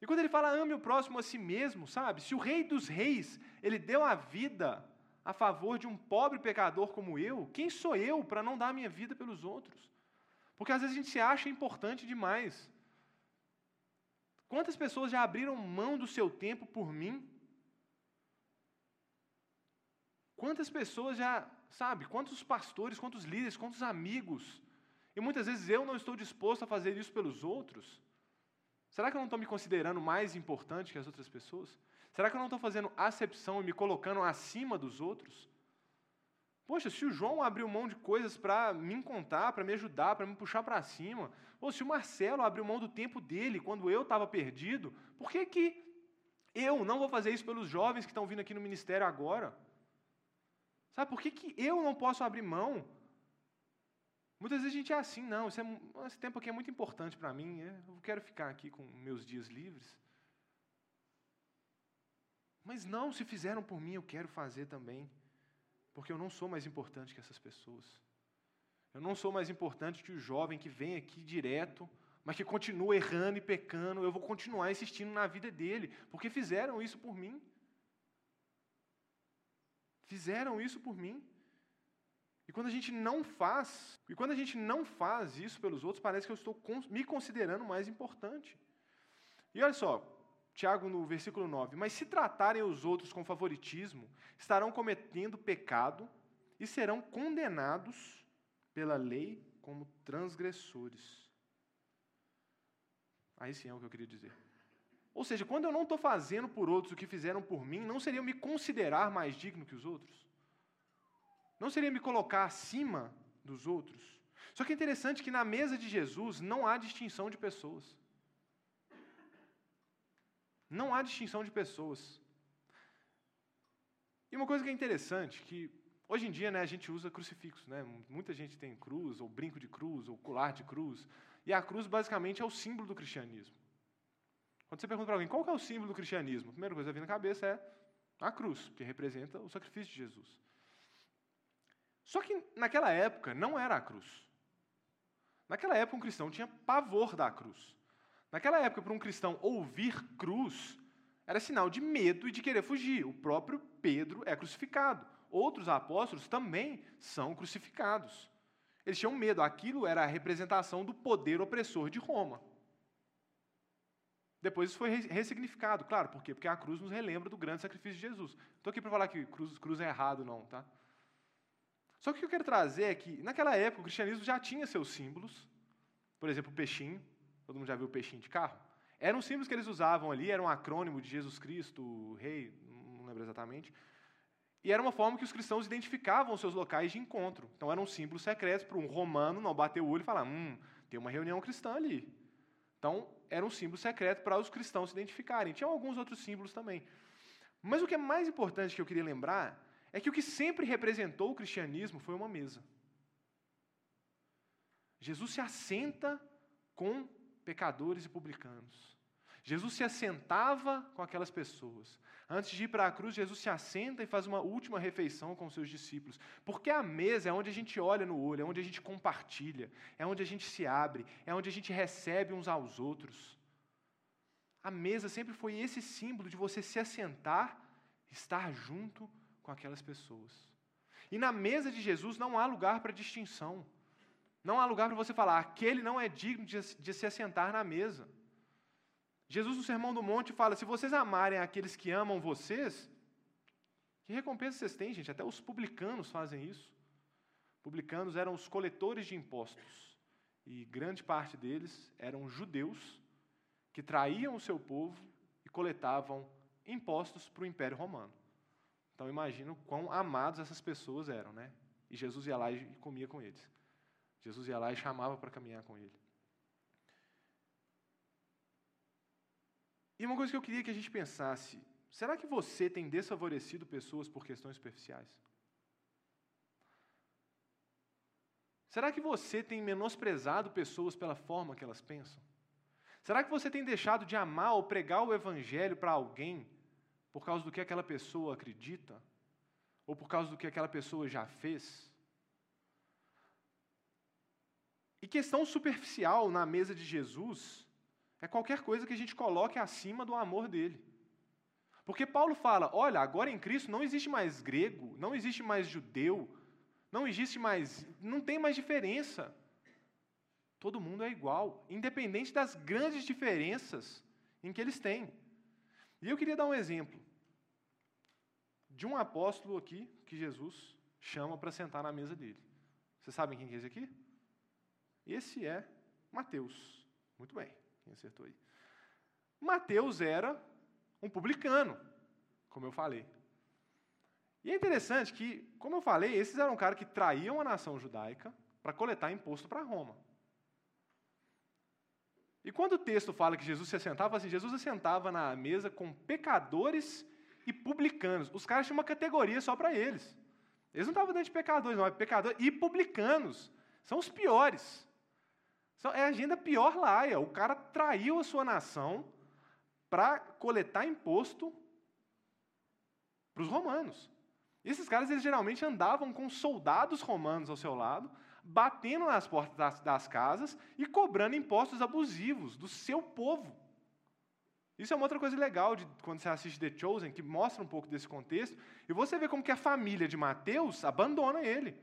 E quando ele fala ame o próximo a si mesmo, sabe? Se o rei dos reis, ele deu a vida a favor de um pobre pecador como eu, quem sou eu para não dar a minha vida pelos outros? Porque às vezes a gente se acha importante demais. Quantas pessoas já abriram mão do seu tempo por mim? Quantas pessoas já, sabe, quantos pastores, quantos líderes, quantos amigos, e muitas vezes eu não estou disposto a fazer isso pelos outros? Será que eu não estou me considerando mais importante que as outras pessoas? Será que eu não estou fazendo acepção e me colocando acima dos outros? Poxa, se o João abriu mão de coisas para me contar, para me ajudar, para me puxar para cima, ou se o Marcelo abriu mão do tempo dele quando eu estava perdido, por que, que eu não vou fazer isso pelos jovens que estão vindo aqui no ministério agora? Sabe por que, que eu não posso abrir mão? Muitas vezes a gente é assim, não, é, esse tempo aqui é muito importante para mim, é, eu quero ficar aqui com meus dias livres. Mas não, se fizeram por mim, eu quero fazer também. Porque eu não sou mais importante que essas pessoas. Eu não sou mais importante que o jovem que vem aqui direto, mas que continua errando e pecando. Eu vou continuar insistindo na vida dele, porque fizeram isso por mim. Fizeram isso por mim. E quando a gente não faz, e quando a gente não faz isso pelos outros, parece que eu estou me considerando mais importante. E olha só, Tiago no versículo 9: Mas se tratarem os outros com favoritismo, estarão cometendo pecado e serão condenados pela lei como transgressores. Aí sim é o que eu queria dizer. Ou seja, quando eu não estou fazendo por outros o que fizeram por mim, não seria eu me considerar mais digno que os outros? Não seria me colocar acima dos outros? Só que é interessante que na mesa de Jesus não há distinção de pessoas. Não há distinção de pessoas. E uma coisa que é interessante, que hoje em dia né, a gente usa crucifixo. Né? Muita gente tem cruz, ou brinco de cruz, ou colar de cruz. E a cruz, basicamente, é o símbolo do cristianismo. Quando você pergunta para alguém qual é o símbolo do cristianismo, a primeira coisa que vem na cabeça é a cruz, que representa o sacrifício de Jesus. Só que naquela época não era a cruz. Naquela época um cristão tinha pavor da cruz. Naquela época, para um cristão ouvir cruz era sinal de medo e de querer fugir. O próprio Pedro é crucificado. Outros apóstolos também são crucificados. Eles tinham medo, aquilo era a representação do poder opressor de Roma. Depois isso foi ressignificado, claro, por quê? Porque a cruz nos relembra do grande sacrifício de Jesus. Estou aqui para falar que cruz, cruz é errado, não, tá? Só que o que eu quero trazer é que, naquela época, o cristianismo já tinha seus símbolos. Por exemplo, o peixinho. Todo mundo já viu o peixinho de carro? Eram símbolos que eles usavam ali, era um acrônimo de Jesus Cristo, rei, não lembro exatamente. E era uma forma que os cristãos identificavam os seus locais de encontro. Então era um símbolo secreto para um romano não bater o olho e falar: hum, tem uma reunião cristã ali. Então era um símbolo secreto para os cristãos se identificarem. Tinha alguns outros símbolos também. Mas o que é mais importante que eu queria lembrar é que o que sempre representou o cristianismo foi uma mesa. Jesus se assenta com pecadores e publicanos. Jesus se assentava com aquelas pessoas. Antes de ir para a cruz, Jesus se assenta e faz uma última refeição com os seus discípulos. Porque a mesa é onde a gente olha no olho, é onde a gente compartilha, é onde a gente se abre, é onde a gente recebe uns aos outros. A mesa sempre foi esse símbolo de você se assentar, estar junto com aquelas pessoas. E na mesa de Jesus não há lugar para distinção. Não há lugar para você falar, aquele não é digno de, de se assentar na mesa. Jesus, no Sermão do Monte, fala: se vocês amarem aqueles que amam vocês, que recompensa vocês têm, gente? Até os publicanos fazem isso. Publicanos eram os coletores de impostos. E grande parte deles eram judeus que traíam o seu povo e coletavam impostos para o Império Romano. Então imagino quão amados essas pessoas eram, né? E Jesus ia lá e comia com eles. Jesus ia lá e chamava para caminhar com ele. E uma coisa que eu queria que a gente pensasse: será que você tem desfavorecido pessoas por questões superficiais? Será que você tem menosprezado pessoas pela forma que elas pensam? Será que você tem deixado de amar ou pregar o evangelho para alguém por causa do que aquela pessoa acredita? Ou por causa do que aquela pessoa já fez? E questão superficial na mesa de Jesus é qualquer coisa que a gente coloque acima do amor dele. Porque Paulo fala: olha, agora em Cristo não existe mais grego, não existe mais judeu, não existe mais. não tem mais diferença. Todo mundo é igual, independente das grandes diferenças em que eles têm. E eu queria dar um exemplo de um apóstolo aqui que Jesus chama para sentar na mesa dele. Vocês sabem quem é esse aqui? Esse é Mateus. Muito bem, quem acertou aí? Mateus era um publicano, como eu falei. E é interessante que, como eu falei, esses eram caras que traíam a nação judaica para coletar imposto para Roma. E quando o texto fala que Jesus se assentava, assim, Jesus assentava na mesa com pecadores e publicanos. Os caras tinham uma categoria só para eles. Eles não estavam dentro de pecadores, não, é pecadores e publicanos. São os piores. É a agenda pior laia. O cara traiu a sua nação para coletar imposto para os romanos. E esses caras, eles geralmente andavam com soldados romanos ao seu lado, batendo nas portas das, das casas e cobrando impostos abusivos do seu povo. Isso é uma outra coisa legal de quando você assiste The Chosen, que mostra um pouco desse contexto, e você vê como que a família de Mateus abandona ele.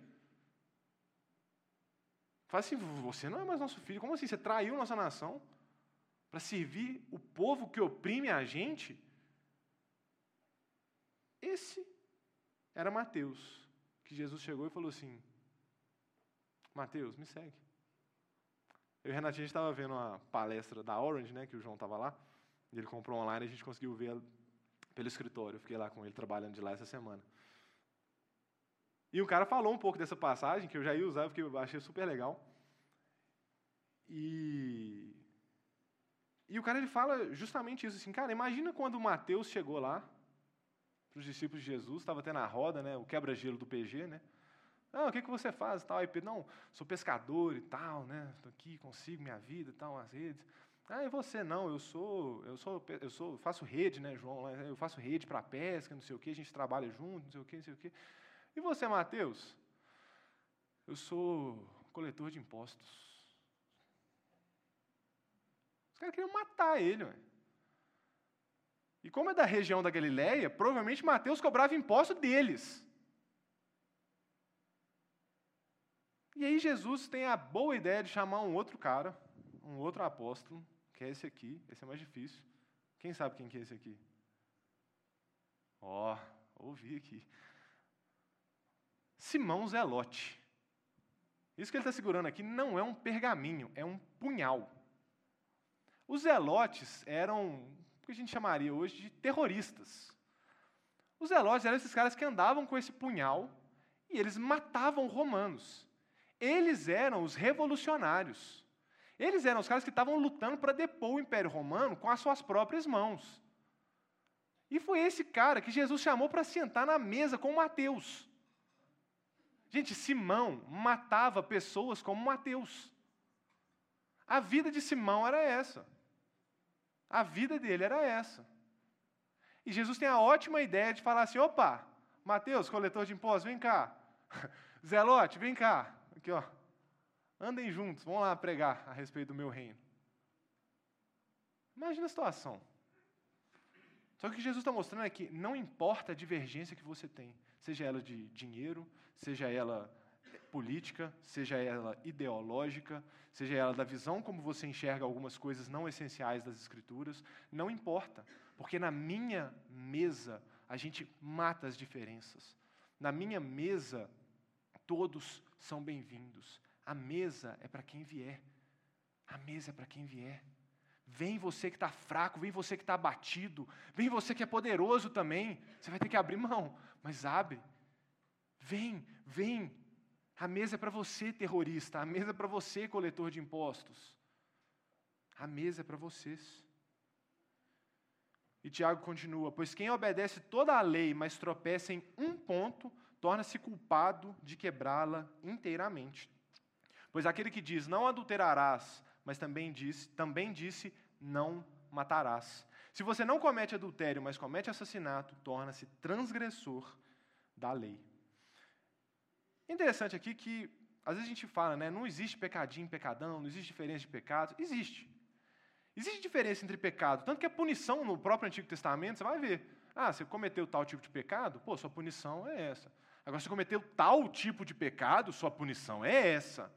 Fala assim, você não é mais nosso filho, como assim? Você traiu nossa nação para servir o povo que oprime a gente? Esse era Mateus, que Jesus chegou e falou assim: Mateus, me segue. Eu e Renatinho, a gente estava vendo uma palestra da Orange, né, que o João estava lá, e ele comprou online e a gente conseguiu ver pelo escritório. Eu fiquei lá com ele trabalhando de lá essa semana. E o cara falou um pouco dessa passagem, que eu já ia usar, porque eu achei super legal. E, e o cara ele fala justamente isso, assim, cara, imagina quando o Mateus chegou lá, para os discípulos de Jesus, estava tendo a roda, né, o quebra-gelo do PG, né, ah, o que, que você faz? Tal. Aí não, sou pescador e tal, né? Estou aqui, consigo minha vida e tal, as redes. Ah, e você não, eu sou, eu sou, eu sou, faço rede, né, João? Eu faço rede para pesca, não sei o quê, a gente trabalha junto, não sei o quê, não sei o quê. E você, Mateus? Eu sou coletor de impostos. Os caras queriam matar ele, ué. E como é da região da Galileia, provavelmente Mateus cobrava imposto deles. E aí Jesus tem a boa ideia de chamar um outro cara, um outro apóstolo, que é esse aqui, esse é mais difícil. Quem sabe quem que é esse aqui? Ó, oh, ouvi aqui. Simão Zelote. Isso que ele está segurando aqui não é um pergaminho, é um punhal. Os zelotes eram o que a gente chamaria hoje de terroristas. Os zelotes eram esses caras que andavam com esse punhal e eles matavam romanos. Eles eram os revolucionários. Eles eram os caras que estavam lutando para depor o Império Romano com as suas próprias mãos. E foi esse cara que Jesus chamou para sentar na mesa com Mateus. Gente, Simão matava pessoas como Mateus. A vida de Simão era essa. A vida dele era essa. E Jesus tem a ótima ideia de falar assim: opa, Mateus, coletor de impostos, vem cá. Zelote, vem cá. Aqui, ó. Andem juntos, vão lá pregar a respeito do meu reino. Imagina a situação. Só que o que Jesus está mostrando é que não importa a divergência que você tem, seja ela de dinheiro, seja ela política, seja ela ideológica, seja ela da visão como você enxerga algumas coisas não essenciais das Escrituras, não importa, porque na minha mesa a gente mata as diferenças. Na minha mesa, todos são bem-vindos. A mesa é para quem vier. A mesa é para quem vier. Vem você que está fraco, vem você que está abatido, vem você que é poderoso também. Você vai ter que abrir mão, mas abre. Vem, vem. A mesa é para você, terrorista. A mesa é para você, coletor de impostos. A mesa é para vocês. E Tiago continua: Pois quem obedece toda a lei, mas tropeça em um ponto, torna-se culpado de quebrá-la inteiramente. Pois aquele que diz não adulterarás, mas também disse, também disse não matarás. Se você não comete adultério, mas comete assassinato, torna-se transgressor da lei. Interessante aqui que às vezes a gente fala, né, não existe pecadinho, pecadão, não existe diferença de pecado. Existe. Existe diferença entre pecado, tanto que a punição no próprio Antigo Testamento, você vai ver. Ah, você cometeu tal tipo de pecado? Pô, sua punição é essa. Agora, se cometeu tal tipo de pecado, sua punição é essa.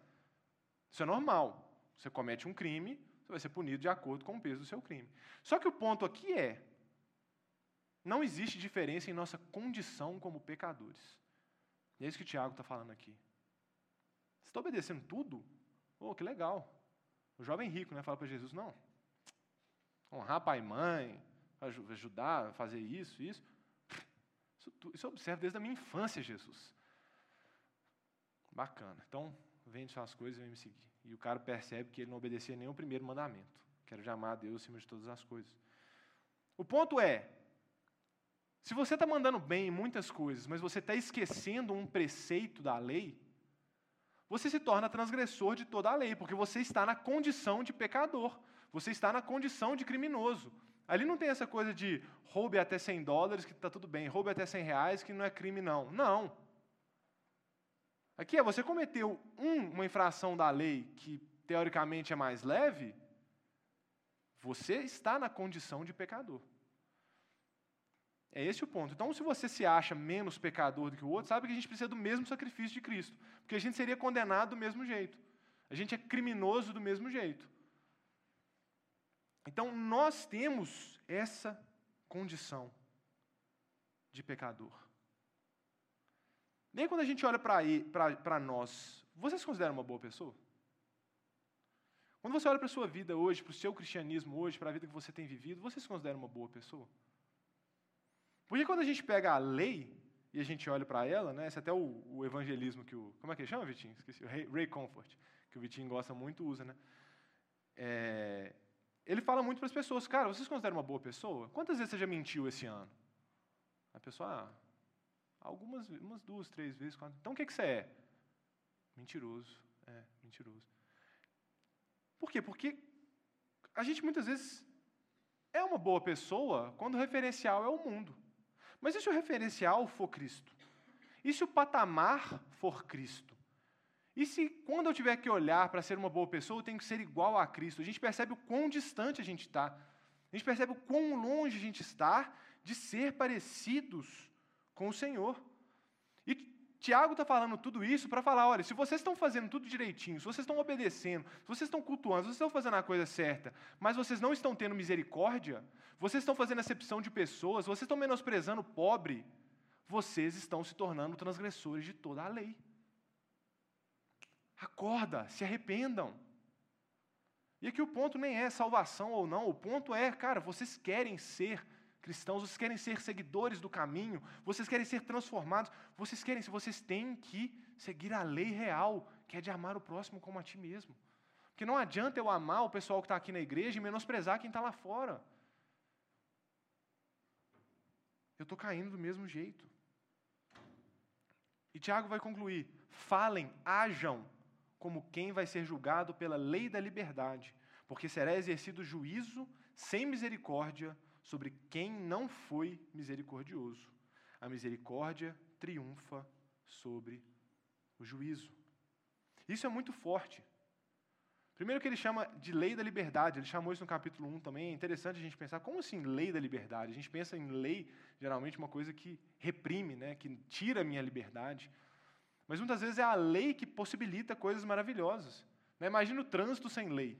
Isso é normal. Você comete um crime, você vai ser punido de acordo com o peso do seu crime. Só que o ponto aqui é: não existe diferença em nossa condição como pecadores. E é isso que o Tiago está falando aqui. Você está obedecendo tudo? Oh, que legal. O jovem rico né, fala para Jesus: não. Honrar pai e mãe, ajudar fazer isso, isso. Isso, isso eu observo desde a minha infância, Jesus. Bacana. Então, vende suas coisas e vem me seguir. E o cara percebe que ele não obedecia nem o primeiro mandamento. Quero de amar a Deus acima de todas as coisas. O ponto é, se você está mandando bem em muitas coisas, mas você está esquecendo um preceito da lei, você se torna transgressor de toda a lei, porque você está na condição de pecador, você está na condição de criminoso. Ali não tem essa coisa de roube até 100 dólares, que está tudo bem, roube até 100 reais, que não é crime, não. Não. Aqui é você cometeu um, uma infração da lei que teoricamente é mais leve, você está na condição de pecador. É esse o ponto. Então, se você se acha menos pecador do que o outro, sabe que a gente precisa do mesmo sacrifício de Cristo. Porque a gente seria condenado do mesmo jeito. A gente é criminoso do mesmo jeito. Então, nós temos essa condição de pecador. Nem quando a gente olha para nós, você se considera uma boa pessoa? Quando você olha para a sua vida hoje, para o seu cristianismo hoje, para a vida que você tem vivido, você se considera uma boa pessoa? Porque quando a gente pega a lei e a gente olha para ela, né, esse é até o, o, evangelismo que o. Como é que chama, Vitinho? Esqueci. Ray, Ray Comfort, que o Vitinho gosta muito, usa, né? É, ele fala muito para as pessoas, cara, vocês consideram uma boa pessoa? Quantas vezes você já mentiu esse ano? A pessoa, ah, algumas, umas duas, três vezes, quatro. Então o que, que você é? Mentiroso. É, mentiroso. Por quê? Porque a gente muitas vezes é uma boa pessoa quando o referencial é o mundo. Mas e se o referencial for Cristo? E se o patamar for Cristo? E se quando eu tiver que olhar para ser uma boa pessoa, eu tenho que ser igual a Cristo? A gente percebe o quão distante a gente está. A gente percebe o quão longe a gente está de ser parecidos com o Senhor. E Tiago está falando tudo isso para falar: olha, se vocês estão fazendo tudo direitinho, se vocês estão obedecendo, se vocês estão cultuando, se vocês estão fazendo a coisa certa, mas vocês não estão tendo misericórdia, vocês estão fazendo acepção de pessoas, vocês estão menosprezando o pobre, vocês estão se tornando transgressores de toda a lei. Acorda, se arrependam. E aqui o ponto nem é salvação ou não, o ponto é, cara, vocês querem ser cristãos, vocês querem ser seguidores do caminho, vocês querem ser transformados, vocês querem, vocês têm que seguir a lei real, que é de amar o próximo como a ti mesmo. Porque não adianta eu amar o pessoal que está aqui na igreja e menosprezar quem está lá fora. Eu estou caindo do mesmo jeito. E Tiago vai concluir: falem, ajam como quem vai ser julgado pela lei da liberdade, porque será exercido juízo sem misericórdia sobre quem não foi misericordioso. A misericórdia triunfa sobre o juízo. Isso é muito forte. Primeiro que ele chama de lei da liberdade, ele chamou isso no capítulo 1 também. É interessante a gente pensar, como assim lei da liberdade? A gente pensa em lei, geralmente, uma coisa que reprime, né, que tira a minha liberdade. Mas muitas vezes é a lei que possibilita coisas maravilhosas. Né? Imagina o trânsito sem lei.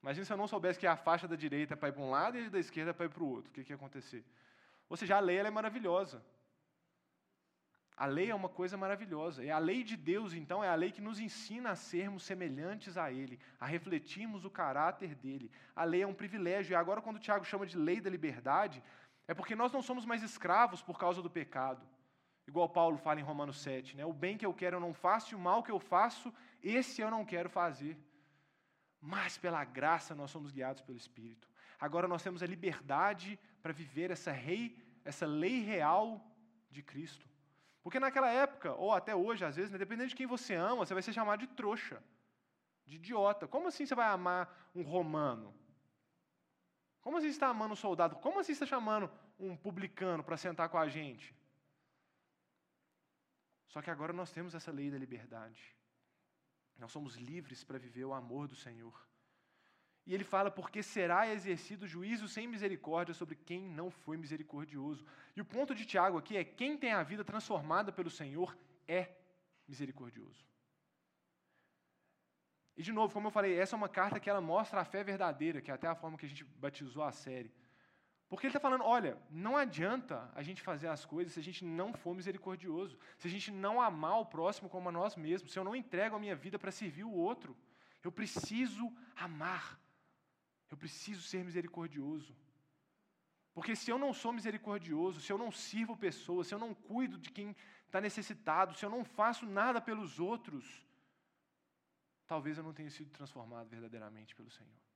Imagina se eu não soubesse que a faixa da direita é para ir para um lado e a da esquerda é para ir para o outro. O que, que ia acontecer? Ou seja, a lei é maravilhosa. A lei é uma coisa maravilhosa. E a lei de Deus, então, é a lei que nos ensina a sermos semelhantes a Ele, a refletirmos o caráter dele. A lei é um privilégio. E agora, quando o Tiago chama de lei da liberdade, é porque nós não somos mais escravos por causa do pecado. Igual Paulo fala em Romanos 7, né? O bem que eu quero eu não faço, e o mal que eu faço, esse eu não quero fazer. Mas pela graça nós somos guiados pelo Espírito. Agora nós temos a liberdade para viver essa, rei, essa lei real de Cristo. Porque naquela época, ou até hoje, às vezes, né, dependendo de quem você ama, você vai ser chamado de trouxa, de idiota. Como assim você vai amar um romano? Como assim você está amando um soldado? Como assim você está chamando um publicano para sentar com a gente? Só que agora nós temos essa lei da liberdade. Nós somos livres para viver o amor do Senhor. E ele fala, porque será exercido juízo sem misericórdia sobre quem não foi misericordioso. E o ponto de Tiago aqui é: quem tem a vida transformada pelo Senhor é misericordioso. E de novo, como eu falei, essa é uma carta que ela mostra a fé verdadeira, que é até a forma que a gente batizou a série. Porque ele está falando: olha, não adianta a gente fazer as coisas se a gente não for misericordioso, se a gente não amar o próximo como a nós mesmos, se eu não entrego a minha vida para servir o outro. Eu preciso amar Eu preciso ser misericordioso. Porque se eu não sou misericordioso, se eu não sirvo pessoas, se eu não cuido de quem está necessitado, se eu não faço nada pelos outros, talvez eu não tenha sido transformado verdadeiramente pelo Senhor.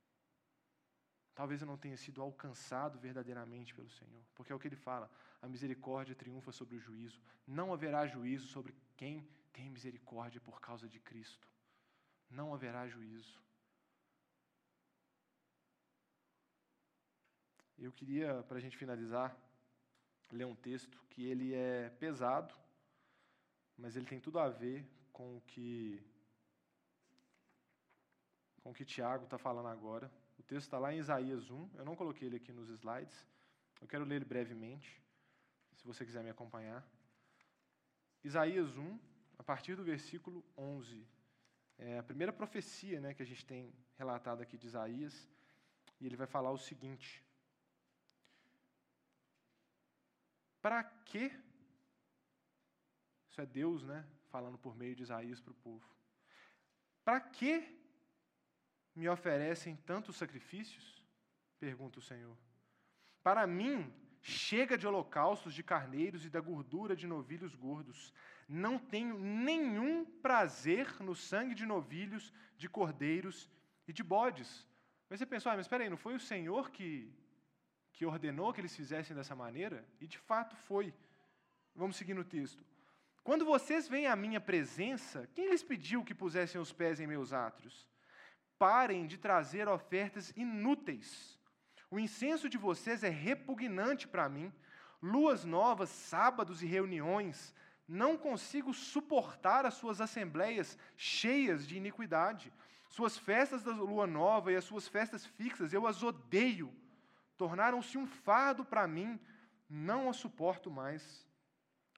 Talvez eu não tenha sido alcançado verdadeiramente pelo Senhor. Porque é o que ele fala: a misericórdia triunfa sobre o juízo. Não haverá juízo sobre quem tem misericórdia por causa de Cristo. Não haverá juízo. Eu queria, para a gente finalizar, ler um texto que ele é pesado, mas ele tem tudo a ver com o que com o que Tiago está falando agora. O texto está lá em Isaías 1. Eu não coloquei ele aqui nos slides. Eu quero ler ele brevemente, se você quiser me acompanhar. Isaías 1, a partir do versículo 11. É a primeira profecia né, que a gente tem relatado aqui de Isaías. E ele vai falar o seguinte: Para quê? Isso é Deus, né? Falando por meio de Isaías para o povo. Para que me oferecem tantos sacrifícios? Pergunta o Senhor. Para mim, chega de holocaustos de carneiros e da gordura de novilhos gordos. Não tenho nenhum prazer no sangue de novilhos, de cordeiros e de bodes. Mas você pensou, ah, mas espera aí, não foi o Senhor que que ordenou que eles fizessem dessa maneira, e de fato foi. Vamos seguir no texto. Quando vocês vêm à minha presença, quem lhes pediu que pusessem os pés em meus átrios? Parem de trazer ofertas inúteis. O incenso de vocês é repugnante para mim. Luas novas, sábados e reuniões. Não consigo suportar as suas assembleias cheias de iniquidade. Suas festas da lua nova e as suas festas fixas, eu as odeio tornaram-se um fardo para mim, não as suporto mais.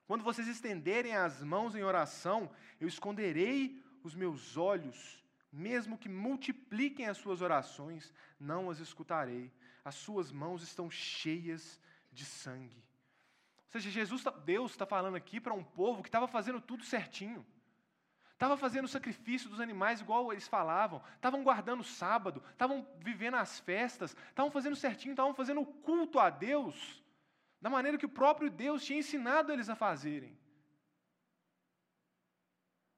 Quando vocês estenderem as mãos em oração, eu esconderei os meus olhos, mesmo que multipliquem as suas orações, não as escutarei. As suas mãos estão cheias de sangue. Ou seja, Jesus, tá, Deus está falando aqui para um povo que estava fazendo tudo certinho. Estava fazendo o sacrifício dos animais igual eles falavam, estavam guardando o sábado, estavam vivendo as festas, estavam fazendo certinho, estavam fazendo o culto a Deus, da maneira que o próprio Deus tinha ensinado eles a fazerem.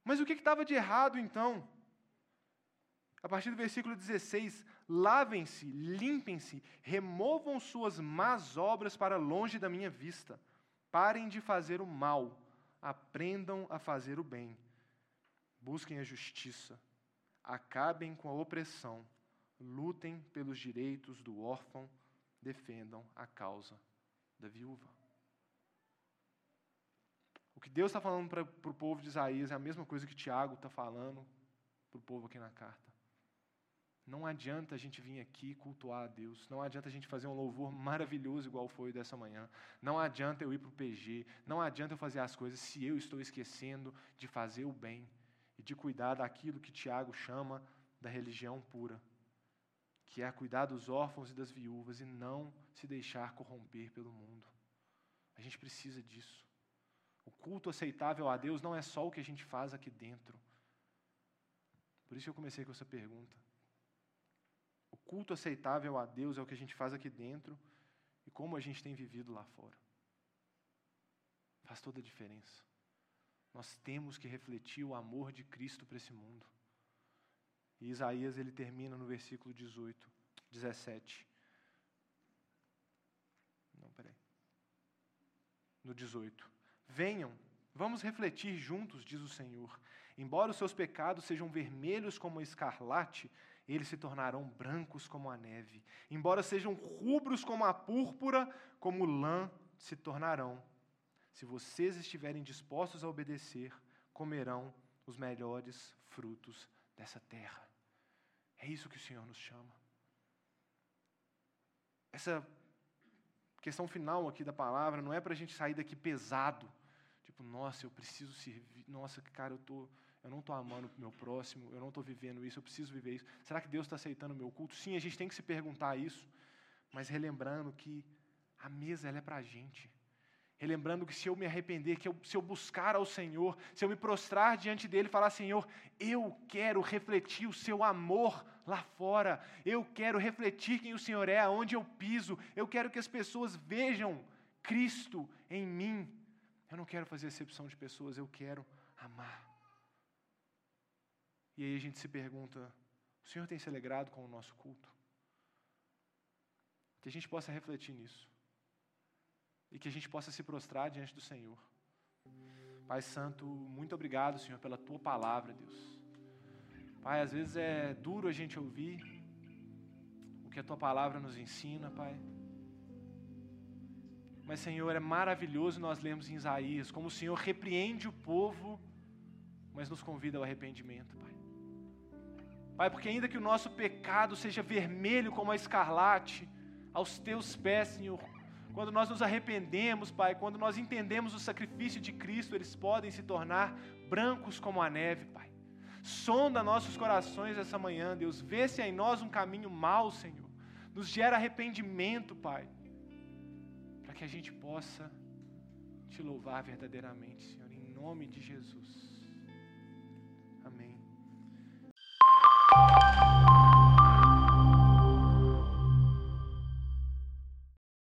Mas o que estava de errado então? A partir do versículo 16: lavem-se, limpem-se, removam suas más obras para longe da minha vista, parem de fazer o mal, aprendam a fazer o bem busquem a justiça, acabem com a opressão, lutem pelos direitos do órfão, defendam a causa da viúva. O que Deus está falando para o povo de Isaías é a mesma coisa que Tiago está falando para o povo aqui na carta. Não adianta a gente vir aqui cultuar a Deus. Não adianta a gente fazer um louvor maravilhoso igual foi dessa manhã. Não adianta eu ir para o PG. Não adianta eu fazer as coisas se eu estou esquecendo de fazer o bem e de cuidar daquilo que Tiago chama da religião pura, que é cuidar dos órfãos e das viúvas e não se deixar corromper pelo mundo. A gente precisa disso. O culto aceitável a Deus não é só o que a gente faz aqui dentro. Por isso eu comecei com essa pergunta. Culto aceitável a Deus é o que a gente faz aqui dentro e como a gente tem vivido lá fora. Faz toda a diferença. Nós temos que refletir o amor de Cristo para esse mundo. E Isaías ele termina no versículo 18, 17. Não, peraí. No 18. Venham, vamos refletir juntos, diz o Senhor. Embora os seus pecados sejam vermelhos como escarlate, eles se tornarão brancos como a neve. Embora sejam rubros como a púrpura, como lã se tornarão. Se vocês estiverem dispostos a obedecer, comerão os melhores frutos dessa terra. É isso que o Senhor nos chama. Essa questão final aqui da palavra não é para a gente sair daqui pesado. Tipo, nossa, eu preciso servir. Nossa, cara, eu, tô, eu não estou amando o meu próximo, eu não estou vivendo isso, eu preciso viver isso. Será que Deus está aceitando o meu culto? Sim, a gente tem que se perguntar isso, mas relembrando que a mesa ela é para a gente. Relembrando que se eu me arrepender, que eu, se eu buscar ao Senhor, se eu me prostrar diante dele e falar: Senhor, eu quero refletir o seu amor lá fora. Eu quero refletir quem o Senhor é, aonde eu piso. Eu quero que as pessoas vejam Cristo em mim. Eu não quero fazer exceção de pessoas, eu quero amar. E aí a gente se pergunta: o Senhor tem se alegrado com o nosso culto? Que a gente possa refletir nisso. E que a gente possa se prostrar diante do Senhor. Pai Santo, muito obrigado, Senhor, pela tua palavra, Deus. Pai, às vezes é duro a gente ouvir o que a tua palavra nos ensina, Pai. Mas, Senhor, é maravilhoso nós lermos em Isaías como o Senhor repreende o povo, mas nos convida ao arrependimento, Pai. Pai, porque ainda que o nosso pecado seja vermelho como a escarlate, aos teus pés, Senhor, quando nós nos arrependemos, Pai, quando nós entendemos o sacrifício de Cristo, eles podem se tornar brancos como a neve, Pai. Sonda nossos corações essa manhã, Deus. Vê se há em nós um caminho mau, Senhor. Nos gera arrependimento, Pai. Para que a gente possa te louvar verdadeiramente, Senhor. Em nome de Jesus. Música